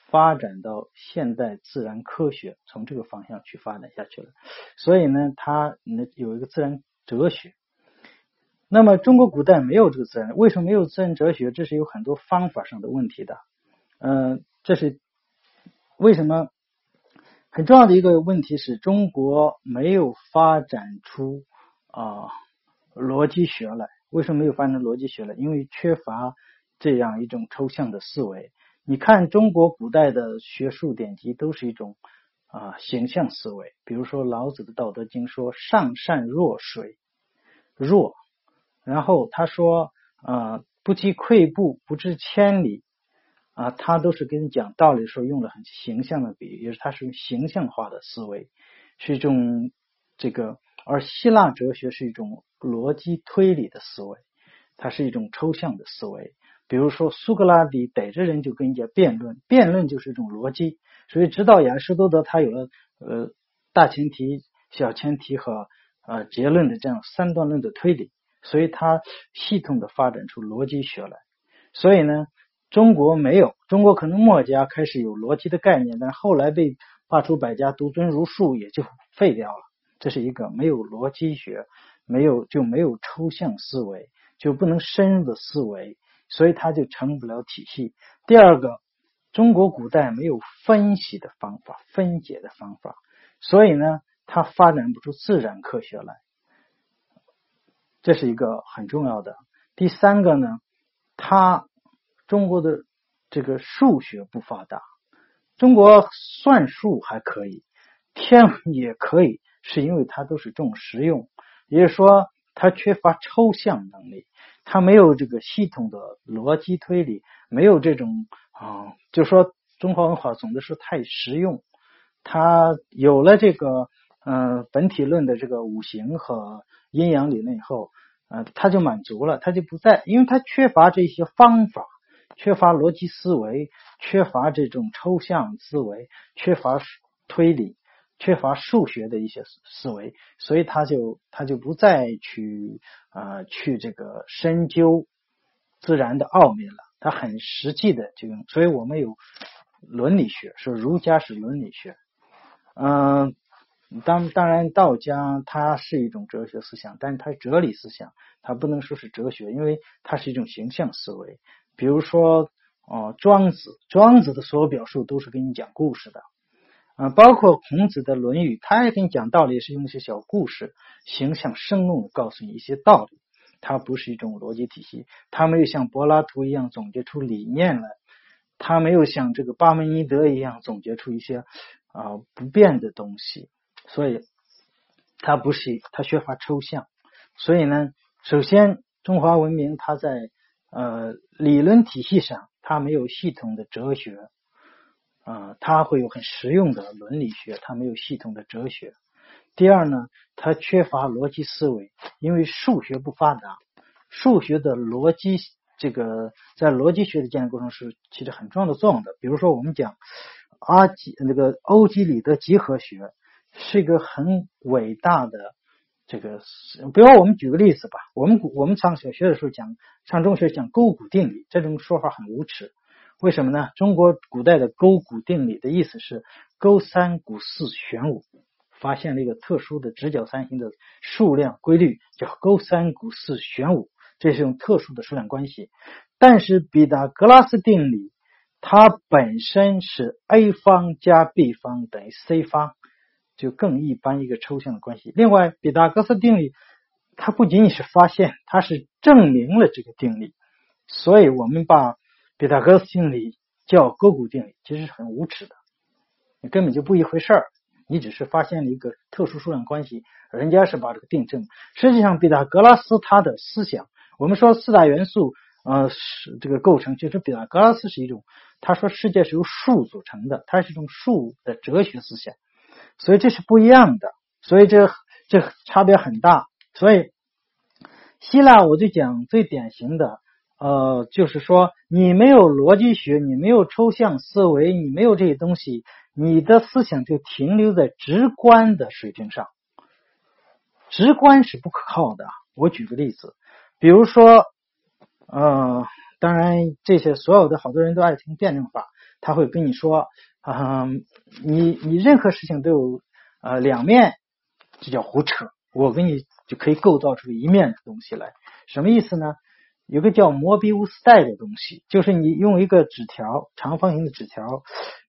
发展到现代自然科学，从这个方向去发展下去了。所以呢，它那有一个自然哲学。那么中国古代没有这个自然，为什么没有自然哲学？这是有很多方法上的问题的。嗯，这是为什么很重要的一个问题是中国没有发展出啊逻辑学来？为什么没有发展逻辑学来？因为缺乏这样一种抽象的思维。你看中国古代的学术典籍都是一种啊形象思维，比如说老子的《道德经》说“上善若水”，若。然后他说啊，不积跬步，不知千里啊，他都是跟你讲道理的时候用了很形象的比喻，也是他是用形象化的思维，是一种这个。而希腊哲学是一种逻辑推理的思维，它是一种抽象的思维。比如说苏格拉底逮着人就跟人家辩论，辩论就是一种逻辑。所以直到亚里士多德，他有了呃大前提、小前提和呃结论的这样三段论的推理。所以，他系统的发展出逻辑学来。所以呢，中国没有，中国可能墨家开始有逻辑的概念，但后来被罢黜百家，独尊儒术，也就废掉了。这是一个没有逻辑学，没有就没有抽象思维，就不能深入的思维，所以它就成不了体系。第二个，中国古代没有分析的方法、分解的方法，所以呢，它发展不出自然科学来。这是一个很重要的。第三个呢，它中国的这个数学不发达，中国算术还可以，天文也可以，是因为它都是重实用，也就是说它缺乏抽象能力，它没有这个系统的逻辑推理，没有这种啊，就说中华文化总的是太实用，它有了这个嗯本体论的这个五行和。阴阳理论以后，呃，他就满足了，他就不在，因为他缺乏这些方法，缺乏逻辑思维，缺乏这种抽象思维，缺乏推理，缺乏数学的一些思维，所以他就他就不再去啊去这个深究自然的奥秘了，他很实际的就用，所以我们有伦理学，说儒家是伦理学，嗯。当当然，道家它是一种哲学思想，但是它哲理思想，它不能说是哲学，因为它是一种形象思维。比如说，哦，庄子，庄子的所有表述都是给你讲故事的，啊，包括孔子的《论语》，他也给你讲道理，是用一些小故事，形象生动的告诉你一些道理。它不是一种逻辑体系，它没有像柏拉图一样总结出理念来，他没有像这个巴门尼德一样总结出一些啊不变的东西。所以，它不是它缺乏抽象。所以呢，首先中华文明它在呃理论体系上，它没有系统的哲学啊，它会有很实用的伦理学，它没有系统的哲学。第二呢，它缺乏逻辑思维，因为数学不发达，数学的逻辑这个在逻辑学的建立过程是起着很重要的作用的。比如说，我们讲阿基那个欧几里得几何学。是一个很伟大的这个，比如我们举个例子吧，我们我们上小学的时候讲，上中学讲勾股定理，这种说法很无耻。为什么呢？中国古代的勾股定理的意思是勾三股四弦五，发现了一个特殊的直角三形的数量规律，叫勾三股四弦五，这是用特殊的数量关系。但是毕达哥拉斯定理它本身是 a 方加 b 方等于 c 方，就更一般一个抽象的关系。另外，毕达哥斯定理它不仅仅是发现，它是证明了这个定理。所以我们把毕达哥斯定理叫勾股定理，其实是很无耻的，你根本就不一回事儿。你只是发现了一个特殊数量关系，人家是把这个定证。实际上，毕达哥拉斯他的思想，我们说四大元素。呃，是这个构成，就是毕达哥拉斯是一种，他说世界是由数组成的，它是一种数的哲学思想，所以这是不一样的，所以这这差别很大。所以希腊我就讲最典型的，呃，就是说你没有逻辑学，你没有抽象思维，你没有这些东西，你的思想就停留在直观的水平上，直观是不可靠的。我举个例子，比如说。呃，当然，这些所有的好多人都爱听辩证法，他会跟你说，啊，你你任何事情都有呃两面，这叫胡扯。我给你就可以构造出一面的东西来，什么意思呢？有个叫摩比乌斯带的东西，就是你用一个纸条，长方形的纸条，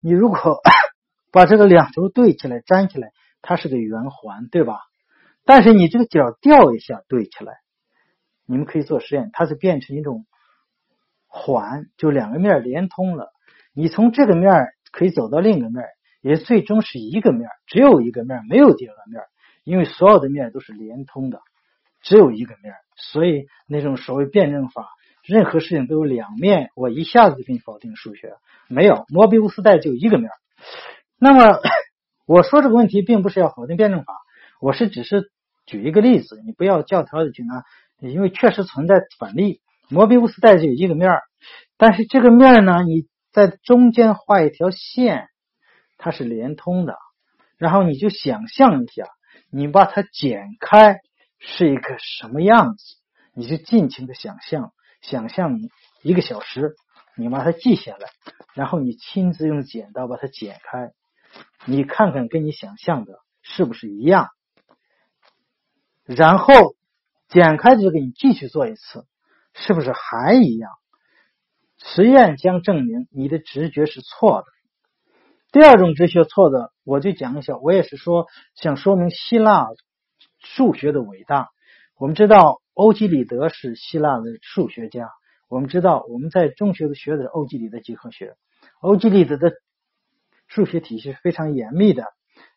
你如果 把这个两头对起来粘起来，它是个圆环，对吧？但是你这个角掉一下对起来。你们可以做实验，它是变成一种环，就两个面连通了。你从这个面可以走到另一个面，也最终是一个面，只有一个面，没有第二个面，因为所有的面都是连通的，只有一个面。所以那种所谓辩证法，任何事情都有两面，我一下子就给你否定数学没有。摩比乌斯带就一个面。那么 我说这个问题并不是要否定辩证法，我是只是举一个例子，你不要教条的去拿。因为确实存在反例，摩比乌斯带就一个面儿，但是这个面儿呢，你在中间画一条线，它是连通的。然后你就想象一下，你把它剪开是一个什么样子，你就尽情的想象，想象你一个小时，你把它记下来，然后你亲自用剪刀把它剪开，你看看跟你想象的是不是一样，然后。剪开就给你继续做一次，是不是还一样？实验将证明你的直觉是错的。第二种直觉错的，我就讲一下。我也是说，想说明希腊数学的伟大。我们知道欧几里得是希腊的数学家。我们知道我们在中学的学的是欧几里得几何学。欧几里得的数学体系是非常严密的，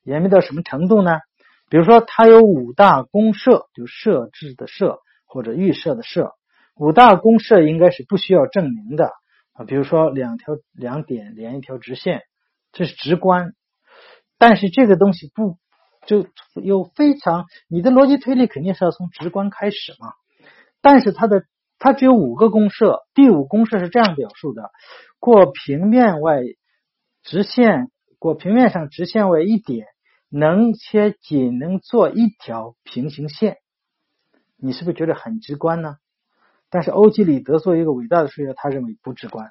严密到什么程度呢？比如说，它有五大公设，就设置的设或者预设的设。五大公设应该是不需要证明的啊。比如说，两条两点连一条直线，这是直观。但是这个东西不就有非常你的逻辑推理肯定是要从直观开始嘛。但是它的它只有五个公设，第五公设是这样表述的：过平面外直线，过平面上直线外一点。能且仅能做一条平行线，你是不是觉得很直观呢？但是欧几里得作为一个伟大的数学家，他认为不直观，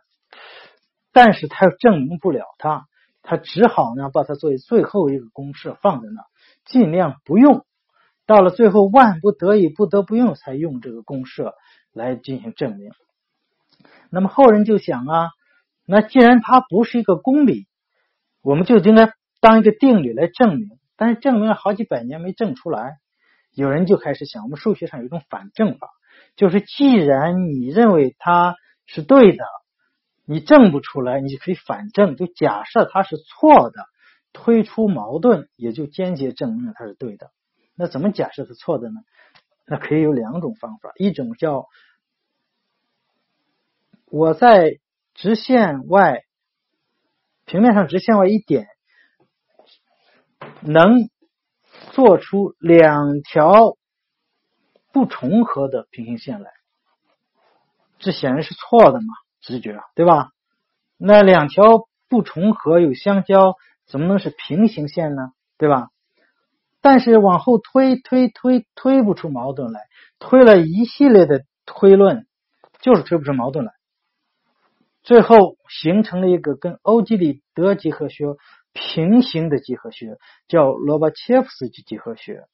但是他又证明不了它，他只好呢把它作为最后一个公式放在那，尽量不用，到了最后万不得已不得不用才用这个公式来进行证明。那么后人就想啊，那既然它不是一个公理，我们就应该。当一个定理来证明，但是证明了好几百年没证出来，有人就开始想，我们数学上有一种反证法，就是既然你认为它是对的，你证不出来，你就可以反证，就假设它是错的，推出矛盾，也就间接证明了它是对的。那怎么假设是错的呢？那可以有两种方法，一种叫我在直线外平面上直线外一点。能做出两条不重合的平行线来，这显然是错的嘛？直觉对吧？那两条不重合又相交，怎么能是平行线呢？对吧？但是往后推推推推不出矛盾来，推了一系列的推论，就是推不出矛盾来，最后形成了一个跟欧几里得几何学。平行的几何学叫罗巴切夫斯基几何学，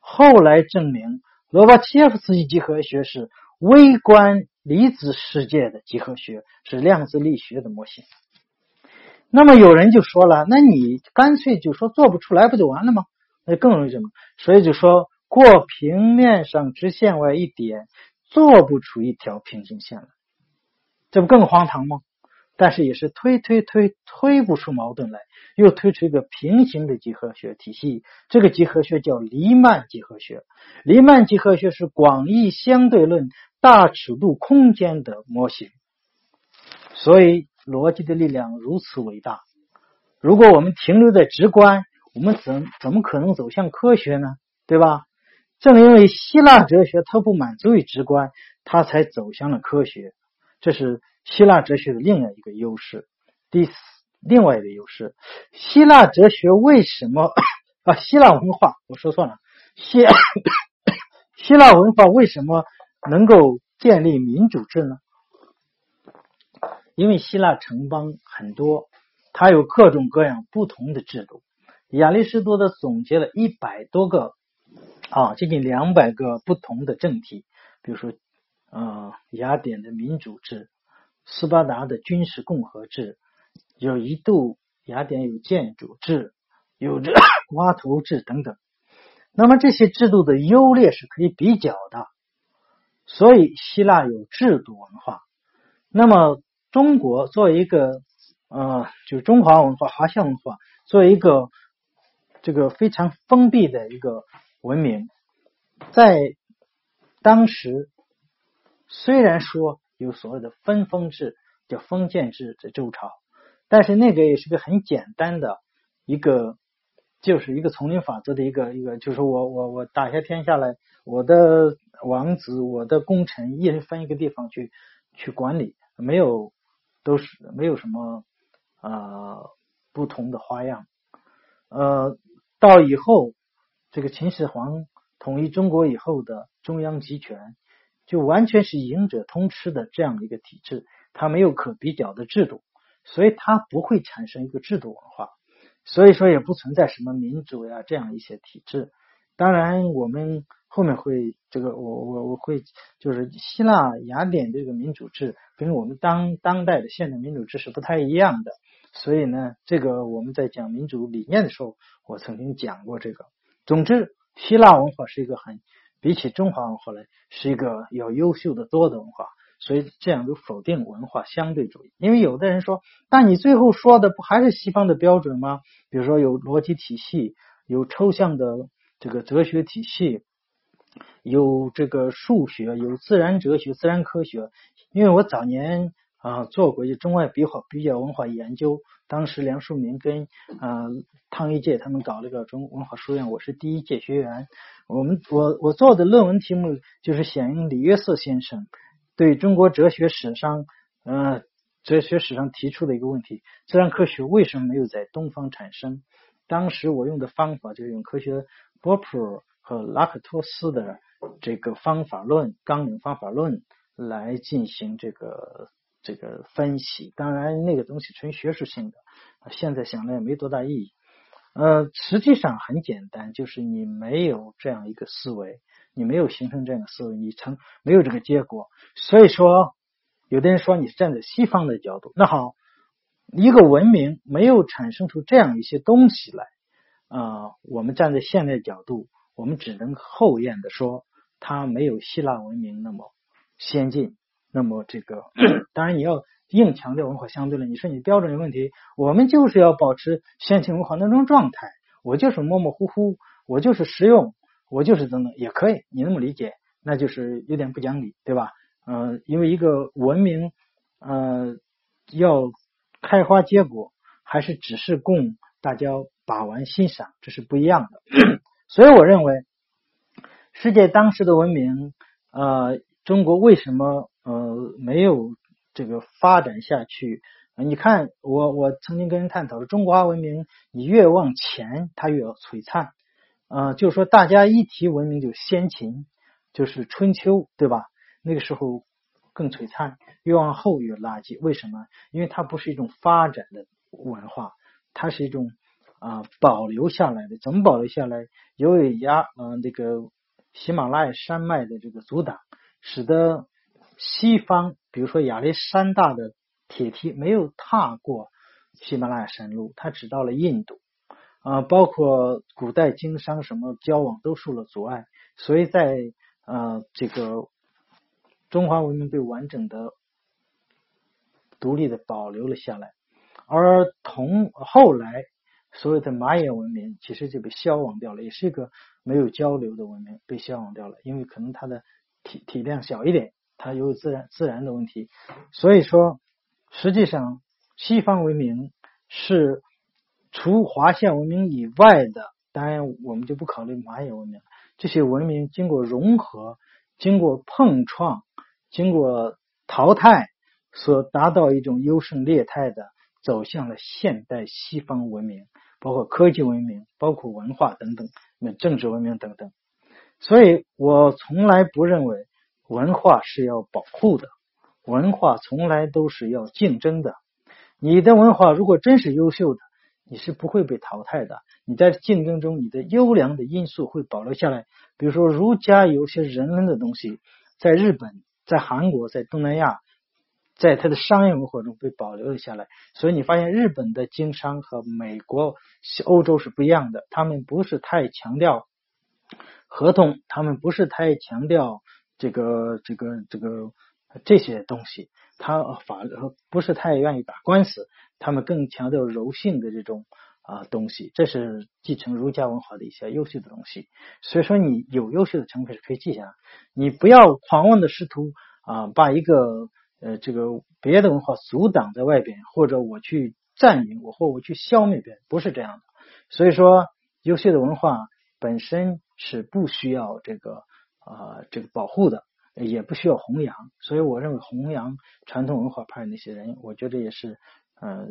后来证明罗巴切夫斯基几何学是微观离子世界的几何学，是量子力学的模型。那么有人就说了，那你干脆就说做不出来不就完了吗？那更容易什么？所以就说过平面上直线外一点，做不出一条平行线来，这不更荒唐吗？但是也是推推推推不出矛盾来，又推出一个平行的几何学体系。这个几何学叫黎曼几何学。黎曼几何学是广义相对论大尺度空间的模型。所以逻辑的力量如此伟大。如果我们停留在直观，我们怎怎么可能走向科学呢？对吧？正因为希腊哲学它不满足于直观，它才走向了科学。这是。希腊哲学的另外一个优势，第四，另外一个优势，希腊哲学为什么 啊？希腊文化，我说错了，希 希腊文化为什么能够建立民主制呢？因为希腊城邦很多，它有各种各样不同的制度。亚里士多德总结了一百多个啊，接近两百个不同的政体，比如说，呃，雅典的民主制。斯巴达的军事共和制，有一度雅典有建筑制，有着 挖土制等等。那么这些制度的优劣是可以比较的。所以希腊有制度文化。那么中国作为一个呃，就中华文化、华夏文化，作为一个这个非常封闭的一个文明，在当时虽然说。有所谓的分封制，叫封建制的周朝，但是那个也是个很简单的一个，就是一个丛林法则的一个一个，就是我我我打下天下来，我的王子，我的功臣，一人分一个地方去去管理，没有都是没有什么呃不同的花样。呃，到以后这个秦始皇统一中国以后的中央集权。就完全是赢者通吃的这样的一个体制，它没有可比较的制度，所以它不会产生一个制度文化，所以说也不存在什么民主呀这样一些体制。当然，我们后面会这个，我我我会就是希腊雅典这个民主制跟我们当当代的现代民主制是不太一样的，所以呢，这个我们在讲民主理念的时候，我曾经讲过这个。总之，希腊文化是一个很。比起中华文化来，是一个要优秀的多的文化，所以这样就否定文化相对主义。因为有的人说，但你最后说的不还是西方的标准吗？比如说有逻辑体系，有抽象的这个哲学体系，有这个数学，有自然哲学、自然科学。因为我早年啊做过一中外比较比较文化研究，当时梁漱溟跟啊汤一介他们搞了个中文化书院，我是第一届学员。我们我我做的论文题目就是响应李约瑟先生对中国哲学史上呃哲学史上提出的一个问题：自然科学为什么没有在东方产生？当时我用的方法就是用科学波普和拉克托斯的这个方法论纲领方法论来进行这个这个分析。当然，那个东西纯学术性的，现在想来也没多大意义。呃，实际上很简单，就是你没有这样一个思维，你没有形成这样的思维，你成没有这个结果。所以说，有的人说你是站在西方的角度，那好，一个文明没有产生出这样一些东西来啊，我们站在现代角度，我们只能后验的说，它没有希腊文明那么先进，那么这个，当然你要。硬强调文化相对论，你说你标准有问题，我们就是要保持先进文化那种状态。我就是模模糊糊，我就是实用，我就是等等也可以。你那么理解，那就是有点不讲理，对吧？嗯，因为一个文明，呃，要开花结果，还是只是供大家把玩欣赏，这是不一样的。所以我认为，世界当时的文明，呃，中国为什么呃没有？这个发展下去，你看，我我曾经跟人探讨了，中华文明你越往前，它越璀璨。呃，就是说，大家一提文明就先秦，就是春秋，对吧？那个时候更璀璨。越往后越垃圾，为什么？因为它不是一种发展的文化，它是一种啊保留下来的。怎么保留下来？由于亚呃那个喜马拉雅山脉的这个阻挡，使得西方。比如说亚历山大的铁梯没有踏过喜马拉雅山路，他只到了印度啊，包括古代经商什么交往都受了阻碍，所以在呃这个中华文明被完整的、独立的保留了下来，而同后来所有的玛雅文明其实就被消亡掉了，也是一个没有交流的文明被消亡掉了，因为可能它的体体量小一点，它有自然自然的问题，所以说实际上西方文明是除华夏文明以外的，当然我们就不考虑玛雅文明，这些文明经过融合、经过碰撞、经过淘汰，所达到一种优胜劣汰的，走向了现代西方文明，包括科技文明、包括文化等等，那政治文明等等。所以我从来不认为文化是要保护的，文化从来都是要竞争的。你的文化如果真是优秀的，你是不会被淘汰的。你在竞争中，你的优良的因素会保留下来。比如说，儒家有些人文的东西，在日本、在韩国、在东南亚，在它的商业文化中被保留了下来。所以你发现日本的经商和美国、欧洲是不一样的，他们不是太强调合同，他们不是太强调这个、这个、这个这些东西。他法不是太愿意打官司，他们更强调柔性的这种啊东西，这是继承儒家文化的一些优秀的东西。所以说，你有优秀的成分是可以记下来，你不要狂妄的试图啊把一个呃这个别的文化阻挡在外边，或者我去占领我或我去消灭别人，不是这样的。所以说，优秀的文化本身是不需要这个啊这个保护的。也不需要弘扬，所以我认为弘扬传统文化派那些人，我觉得也是呃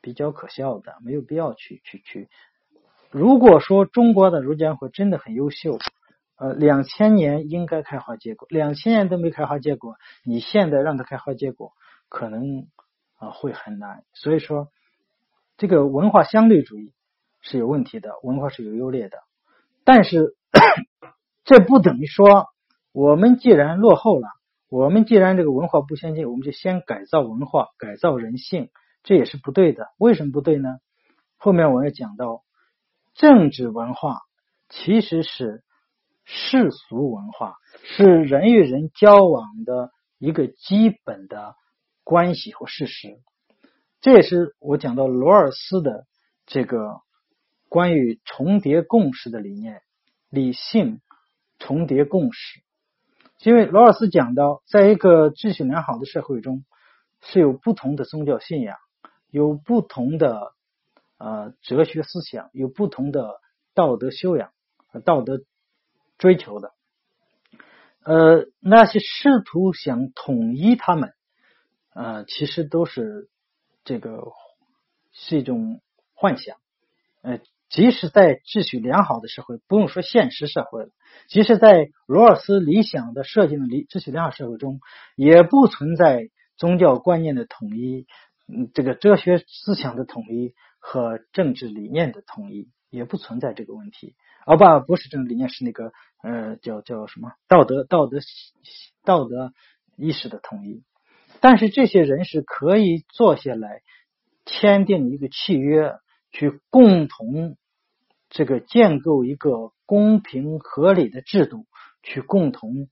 比较可笑的，没有必要去去去。如果说中国的儒家文化真的很优秀，呃，两千年应该开花结果，两千年都没开花结果，你现在让它开花结果，可能啊会很难。所以说，这个文化相对主义是有问题的，文化是有优劣的，但是这不等于说。我们既然落后了，我们既然这个文化不先进，我们就先改造文化，改造人性，这也是不对的。为什么不对呢？后面我要讲到，政治文化其实是世俗文化，是人与人交往的一个基本的关系和事实。这也是我讲到罗尔斯的这个关于重叠共识的理念，理性重叠共识。因为罗尔斯讲到，在一个秩序良好的社会中，是有不同的宗教信仰，有不同的呃哲学思想，有不同的道德修养和道德追求的。呃，那些试图想统一他们，呃，其实都是这个是一种幻想，呃。即使在秩序良好的社会，不用说现实社会了，即使在罗尔斯理想的设计的理秩序良好社会中，也不存在宗教观念的统一，嗯，这个哲学思想的统一和政治理念的统一，也不存在这个问题。哦，不，不是政治理念，是那个呃，叫叫什么道德道德道德意识的统一。但是这些人是可以坐下来签订一个契约，去共同。这个建构一个公平合理的制度，去共同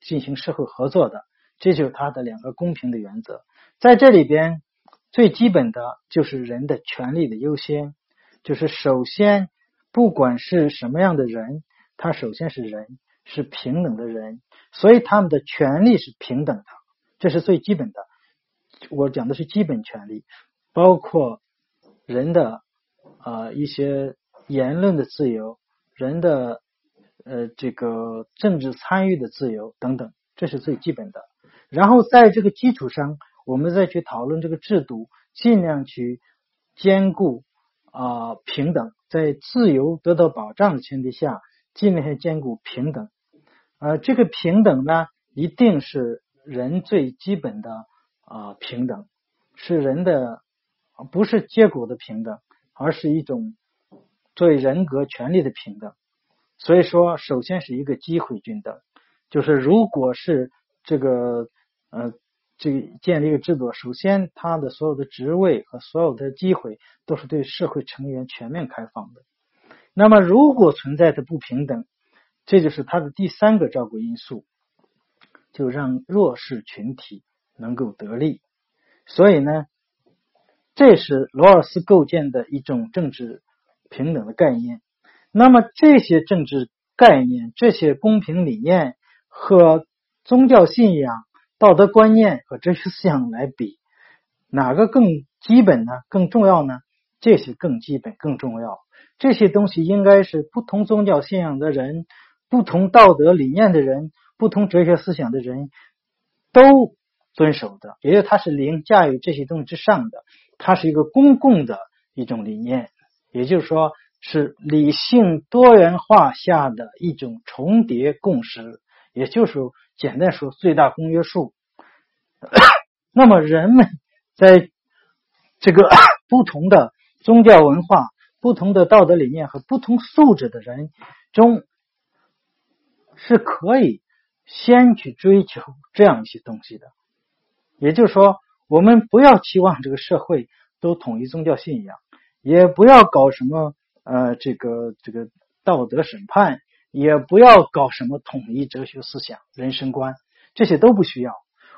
进行社会合作的，这就是他的两个公平的原则。在这里边，最基本的就是人的权利的优先，就是首先，不管是什么样的人，他首先是人，是平等的人，所以他们的权利是平等的，这是最基本的。我讲的是基本权利，包括人的啊一些。言论的自由，人的呃这个政治参与的自由等等，这是最基本的。然后在这个基础上，我们再去讨论这个制度，尽量去兼顾啊平等，在自由得到保障的前提下，尽量兼顾平等。呃，这个平等呢，一定是人最基本的啊平等，是人的不是结果的平等，而是一种。作为人格权利的平等，所以说，首先是一个机会均等，就是如果是这个呃这个建立一个制度，首先他的所有的职位和所有的机会都是对社会成员全面开放的。那么，如果存在的不平等，这就是他的第三个照顾因素，就让弱势群体能够得利。所以呢，这是罗尔斯构建的一种政治平等的概念。那么，这些政治概念、这些公平理念和宗教信仰、道德观念和哲学思想来比，哪个更基本呢？更重要呢？这些更基本、更重要。这些东西应该是不同宗教信仰的人。不同道德理念的人，不同哲学思想的人都遵守的，也就它是凌驾于这些东西之上的，它是一个公共的一种理念，也就是说是理性多元化下的一种重叠共识，也就是简单说最大公约数。那么人们在这个 不同的宗教文化、不同的道德理念和不同素质的人中。是可以先去追求这样一些东西的，也就是说，我们不要期望这个社会都统一宗教信仰，也不要搞什么呃这个这个道德审判，也不要搞什么统一哲学思想、人生观，这些都不需要。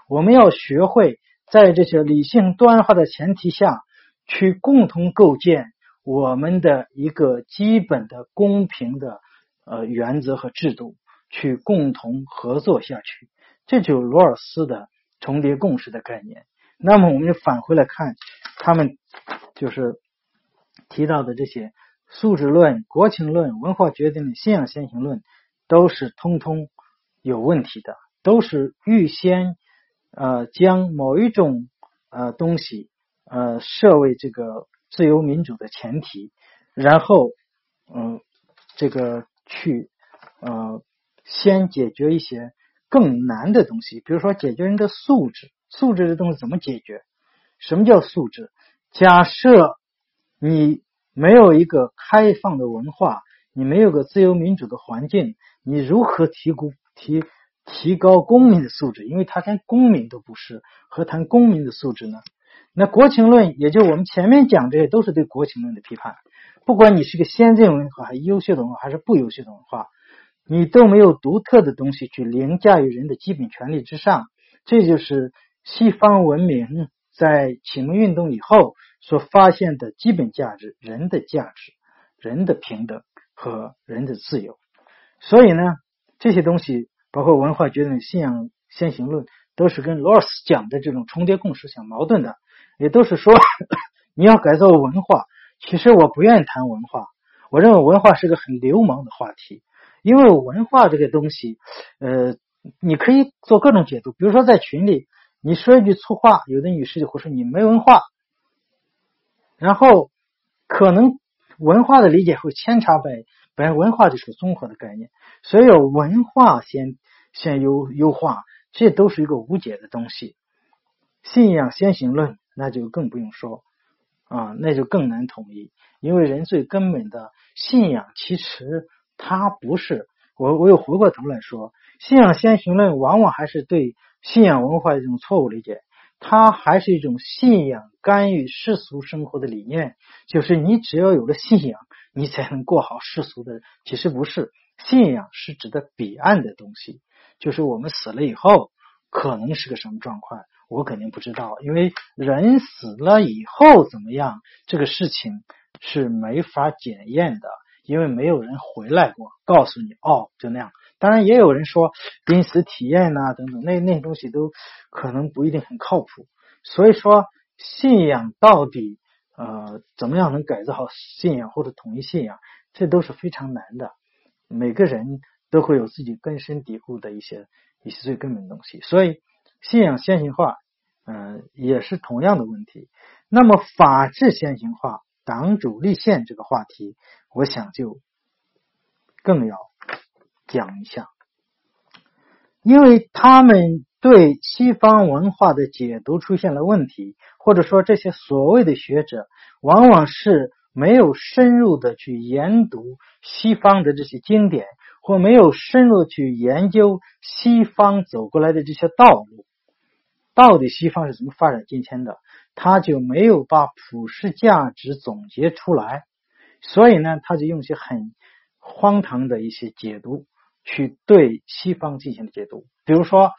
我们要学会在这些理性多元化的前提下去共同构建我们的一个基本的公平的呃原则和制度。去共同合作下去，这就是罗尔斯的重叠共识的概念。那么，我们就返回来看，他们就是提到的这些素质论、国情论、文化决定论、信仰先行论，都是通通有问题的，都是预先呃将某一种呃东西呃设为这个自由民主的前提，然后嗯这个去呃。先解决一些更难的东西，比如说解决人的素质。素质的东西怎么解决？什么叫素质？假设你没有一个开放的文化，你没有个自由民主的环境，你如何提高提提高公民的素质？因为他连公民都不是，何谈公民的素质呢？那国情论，也就我们前面讲这些，都是对国情论的批判。不管你是个先进文化，还是优秀的文化，还是不优秀的文化。你都没有独特的东西去凌驾于人的基本权利之上，这就是西方文明在启蒙运动以后所发现的基本价值：人的价值、人的平等和人的自由。所以呢，这些东西包括文化决定信仰先行论，都是跟罗尔斯讲的这种重叠共识相矛盾的，也都是说 你要改造文化。其实我不愿意谈文化，我认为文化是个很流氓的话题。因为文化这个东西，呃，你可以做各种解读。比如说，在群里你说一句粗话，有的女士就会说你没文化，然后可能文化的理解会千差百本。文化就是综合的概念，所以有文化先先优优化，这都是一个无解的东西。信仰先行论那就更不用说啊，那就更难统一，因为人最根本的信仰其实。它不是我，我又回过头来说，信仰先行论往往还是对信仰文化一种错误理解，它还是一种信仰干预世俗生活的理念，就是你只要有了信仰，你才能过好世俗的。其实不是，信仰是指的彼岸的东西，就是我们死了以后可能是个什么状况，我肯定不知道，因为人死了以后怎么样，这个事情是没法检验的。因为没有人回来过，告诉你哦，就那样。当然，也有人说濒死体验呐等等，那那些东西都可能不一定很靠谱。所以说，信仰到底呃怎么样能改造好信仰或者统一信仰，这都是非常难的。每个人都会有自己根深蒂固的一些一些最根本的东西，所以信仰先行化，嗯，也是同样的问题。那么，法治先行化。党主立宪这个话题，我想就更要讲一下，因为他们对西方文化的解读出现了问题，或者说这些所谓的学者往往是没有深入的去研读西方的这些经典，或没有深入去研究西方走过来的这些道路，到底西方是怎么发展今天的，他就没有把普世价值总结出来，所以呢，他就用一些很荒唐的一些解读。去对西方进行的解读。比如说，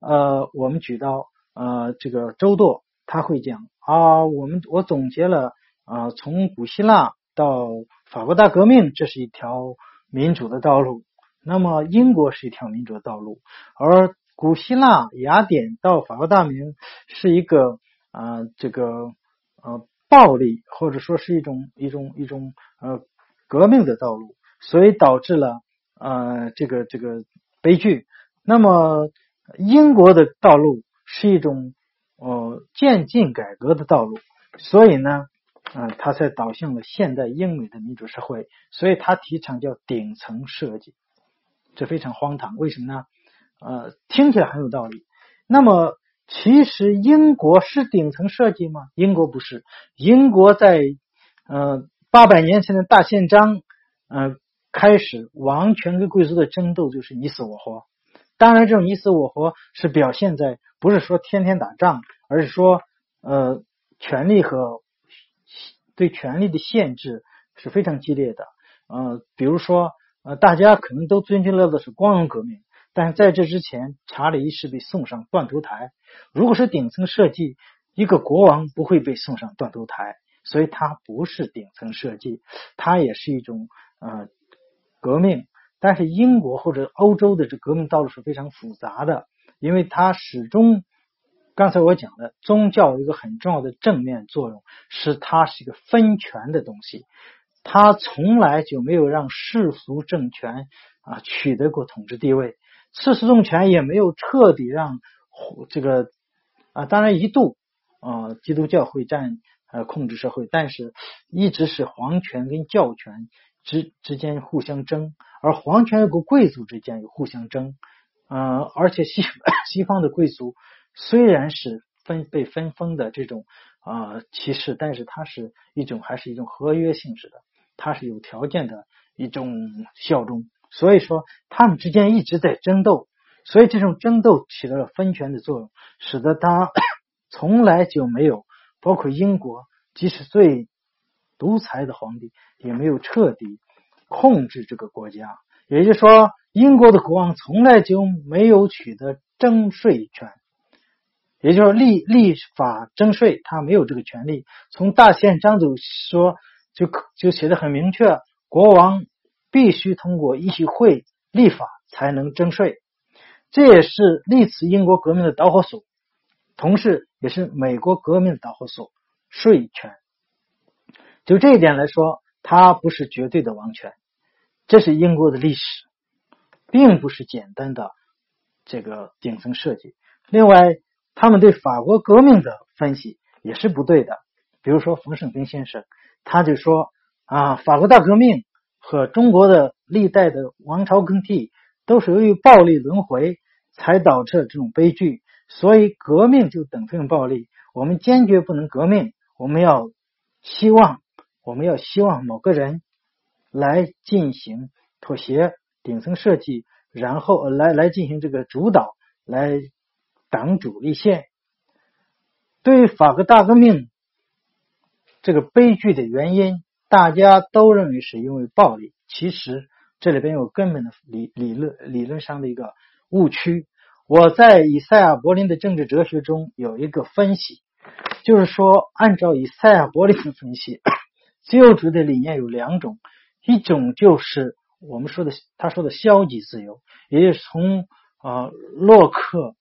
呃，我们举到呃这个周舵，他会讲啊，我们我总结了啊，从古希腊到法国大革命，这是一条民主的道路。那么英国是一条民主的道路，而古希腊雅典到法国大革命是一个啊这个呃暴力或者说是一种一种一种呃革命的道路，所以导致了呃这个这个悲剧。那么英国的道路是一种呃渐进改革的道路，所以呢，嗯，他才导向了现代英美的民主社会。所以他提倡叫顶层设计，这非常荒唐。为什么呢？呃，听起来很有道理。那么，其实英国是顶层设计吗？英国不是。英国在呃八百年前的大宪章，呃开始王权跟贵族的争斗就是你死我活。当然，这种你死我活是表现在不是说天天打仗，而是说呃权力和对权力的限制是非常激烈的。呃，比如说呃大家可能都津津乐道的是光荣革命。但是在这之前，查理一世被送上断头台。如果是顶层设计，一个国王不会被送上断头台，所以它不是顶层设计，它也是一种呃革命。但是英国或者欧洲的这革命道路是非常复杂的，因为它始终刚才我讲的宗教有一个很重要的正面作用，是它是一个分权的东西，它从来就没有让世俗政权啊取得过统治地位。世俗政权也没有彻底让这个啊，当然一度啊，基督教会占呃控制社会，但是一直是皇权跟教权之之间互相争，而皇权和贵族之间有互相争，呃，而且西 西方的贵族虽然是分被分封的这种啊歧视，但是它是一种还是一种合约性质的，它是有条件的一种效忠。所以说，他们之间一直在争斗，所以这种争斗起到了分权的作用，使得他 从来就没有，包括英国，即使最独裁的皇帝，也没有彻底控制这个国家。也就是说，英国的国王从来就没有取得征税权，也就是立立法征税，他没有这个权利。从大宪章就说，就就写的很明确，国王。必须通过议会立法才能征税，这也是历次英国革命的导火索，同时也是美国革命的导火索——税权。就这一点来说，它不是绝对的王权，这是英国的历史，并不是简单的这个顶层设计。另外，他们对法国革命的分析也是不对的。比如说，冯胜兵先生他就说啊，法国大革命。和中国的历代的王朝更替都是由于暴力轮回才导致这种悲剧，所以革命就等同于暴力。我们坚决不能革命，我们要希望，我们要希望某个人来进行妥协、顶层设计，然后来来进行这个主导，来党主立宪。对于法国大革命这个悲剧的原因。大家都认为是因为暴力，其实这里边有根本的理理论理论上的一个误区。我在以赛亚柏林的政治哲学中有一个分析，就是说，按照以赛亚柏林的分析，自由主义的理念有两种，一种就是我们说的他说的消极自由，也就是从啊洛克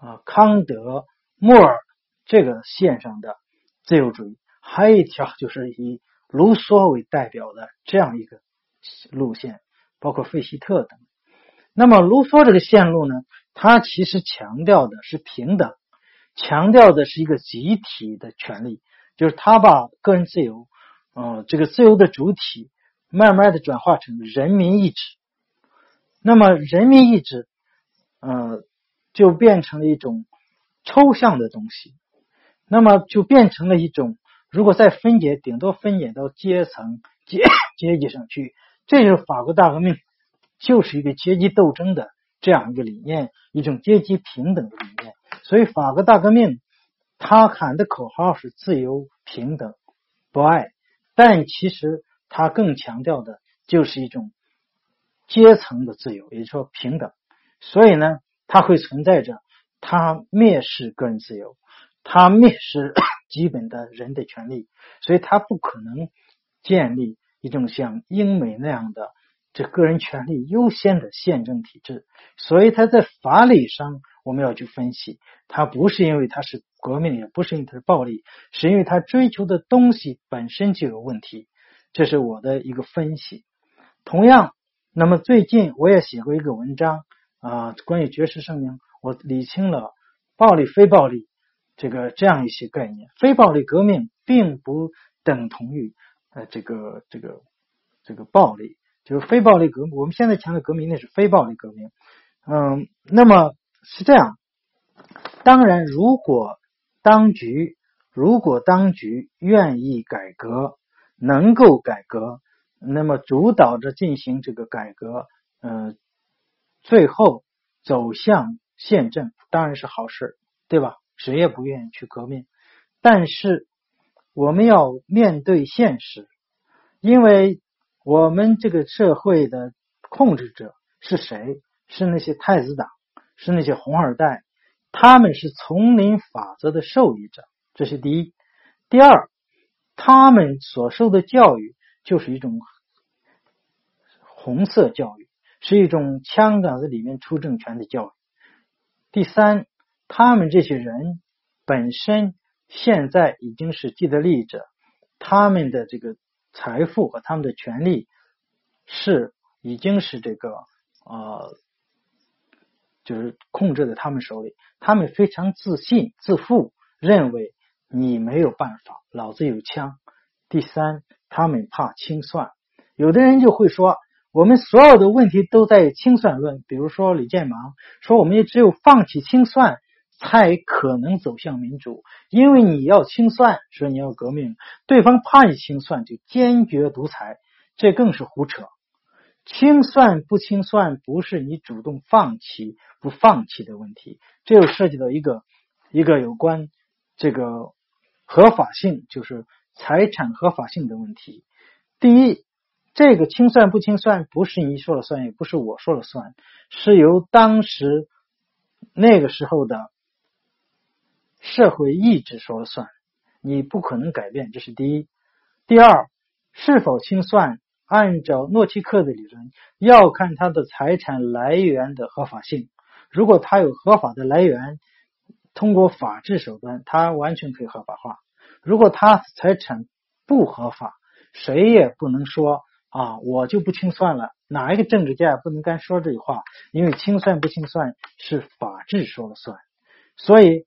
啊康德莫尔这个线上的自由主义，还有一条就是以。卢梭为代表的这样一个路线，包括费希特等。那么，卢梭这个线路呢，他其实强调的是平等，强调的是一个集体的权利，就是他把个人自由，呃，这个自由的主体，慢慢的转化成人民意志。那么，人民意志，呃，就变成了一种抽象的东西，那么就变成了一种。如果再分解，顶多分解到阶层阶阶级上去，这就是法国大革命，就是一个阶级斗争的这样一个理念，一种阶级平等的理念。所以法国大革命他喊的口号是自由、平等、博爱，但其实他更强调的就是一种阶层的自由，也就是说平等。所以呢，它会存在着他蔑视个人自由，他蔑视 基本的人的权利，所以他不可能建立一种像英美那样的。这个人权利优先的宪政体制，所以他在法理上我们要去分析，他不是因为他是革命，也不是因为他是暴力，是因为他追求的东西本身就有问题。这是我的一个分析。同样，那么最近我也写过一个文章啊，关于绝食声明，我理清了暴力、非暴力这个这样一些概念。非暴力革命并不等同于呃这个这个这个暴力。就是非暴力革命，我们现在强调革命那是非暴力革命。嗯，那么是这样。当然，如果当局如果当局愿意改革，能够改革，那么主导着进行这个改革，嗯，最后走向宪政，当然是好事，对吧？谁也不愿意去革命，但是我们要面对现实，因为。我们这个社会的控制者是谁？是那些太子党，是那些红二代，他们是丛林法则的受益者。这是第一。第二，他们所受的教育就是一种红色教育，是一种枪杆子里面出政权的教育。第三，他们这些人本身现在已经是既得利益者，他们的这个。财富和他们的权利是已经是这个呃，就是控制在他们手里。他们非常自信、自负，认为你没有办法，老子有枪。第三，他们怕清算。有的人就会说，我们所有的问题都在清算论。比如说李建芒说，我们也只有放弃清算。才可能走向民主，因为你要清算，说你要革命，对方怕你清算，就坚决独裁，这更是胡扯。清算不清算，不是你主动放弃不放弃的问题，这又涉及到一个一个有关这个合法性，就是财产合法性的问题。第一，这个清算不清算，不是你说了算，也不是我说了算，是由当时那个时候的。社会意志说了算，你不可能改变，这是第一。第二，是否清算，按照诺奇克的理论，要看他的财产来源的合法性。如果他有合法的来源，通过法治手段，他完全可以合法化。如果他财产不合法，谁也不能说啊，我就不清算了。哪一个政治家也不能干说这句话？因为清算不清算是法治说了算，所以。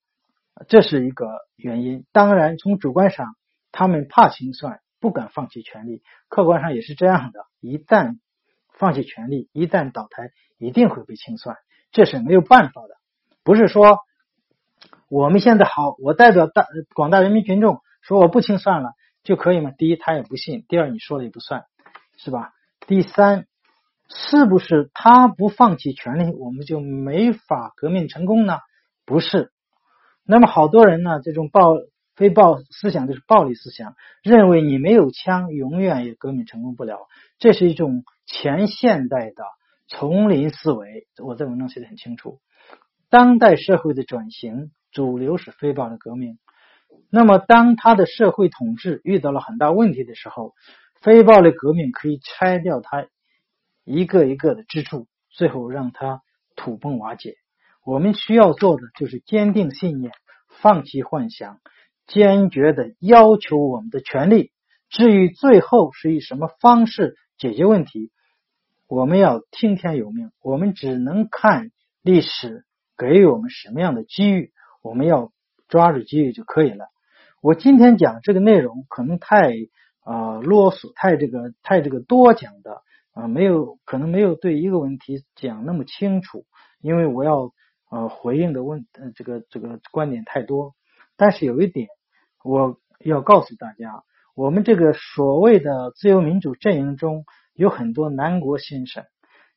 这是一个原因。当然，从主观上，他们怕清算，不敢放弃权力；客观上也是这样的。一旦放弃权力，一旦倒台，一定会被清算，这是没有办法的。不是说我们现在好，我代表大广大人民群众说我不清算了就可以吗？第一，他也不信；第二，你说了也不算，是吧？第三，是不是他不放弃权力，我们就没法革命成功呢？不是。那么好多人呢，这种暴非暴思想就是暴力思想，认为你没有枪，永远也革命成功不了。这是一种前现代的丛林思维。我在文章写的很清楚。当代社会的转型主流是非暴力革命。那么，当他的社会统治遇到了很大问题的时候，非暴力革命可以拆掉它一个一个的支柱，最后让它土崩瓦解。我们需要做的就是坚定信念，放弃幻想，坚决的要求我们的权利。至于最后是以什么方式解决问题，我们要听天由命。我们只能看历史给予我们什么样的机遇，我们要抓住机遇就可以了。我今天讲这个内容可能太啊啰嗦，太这个太这个多讲的啊，没有可能没有对一个问题讲那么清楚，因为我要。呃，回应的问，呃，这个这个观点太多，但是有一点我要告诉大家，我们这个所谓的自由民主阵营中有很多南国先生，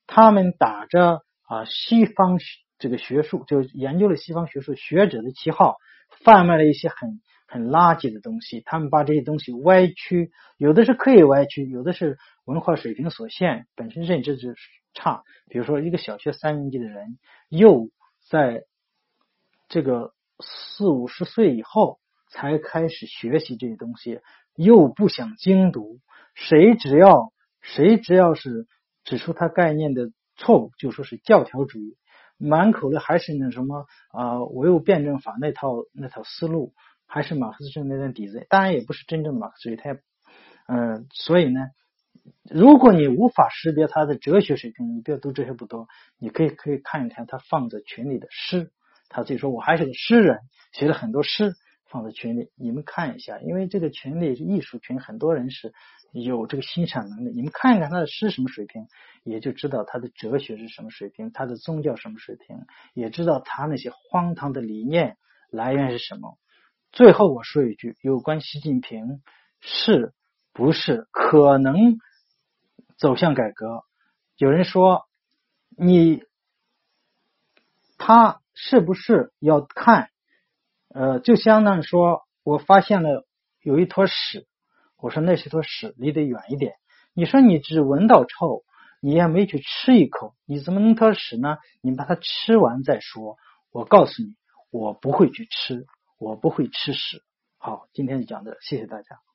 他们打着啊西方这个学术，就研究了西方学术学者的旗号，贩卖了一些很很垃圾的东西。他们把这些东西歪曲，有的是刻意歪曲，有的是文化水平所限，本身认知就差。比如说，一个小学三年级的人，又在这个四五十岁以后才开始学习这些东西，又不想精读，谁只要谁只要是指出他概念的错误，就说是教条主义。满口的还是那什么啊唯物辩证法那套那套思路，还是马克思主义那点底子，当然也不是真正的马克思主义，他也嗯，所以呢，如果你无法识别他的哲学水平，你不要读哲学不多，你可以可以看一看他放在群里的诗，他自己说我还是个诗人，写了很多诗放在群里，你们看一下，因为这个群里是艺术群，很多人是。有这个欣赏能力，你们看一看他的诗什么水平，也就知道他的哲学是什么水平，他的宗教什么水平，也知道他那些荒唐的理念来源是什么。最后我说一句，有关习近平是不是可能走向改革？有人说你他是不是要看？呃，就相当于说我发现了有一坨屎。我说那是坨屎，离得远一点。你说你只闻到臭，你也没去吃一口，你怎么能坨屎呢？你把它吃完再说。我告诉你，我不会去吃，我不会吃屎。好，今天就讲这，谢谢大家。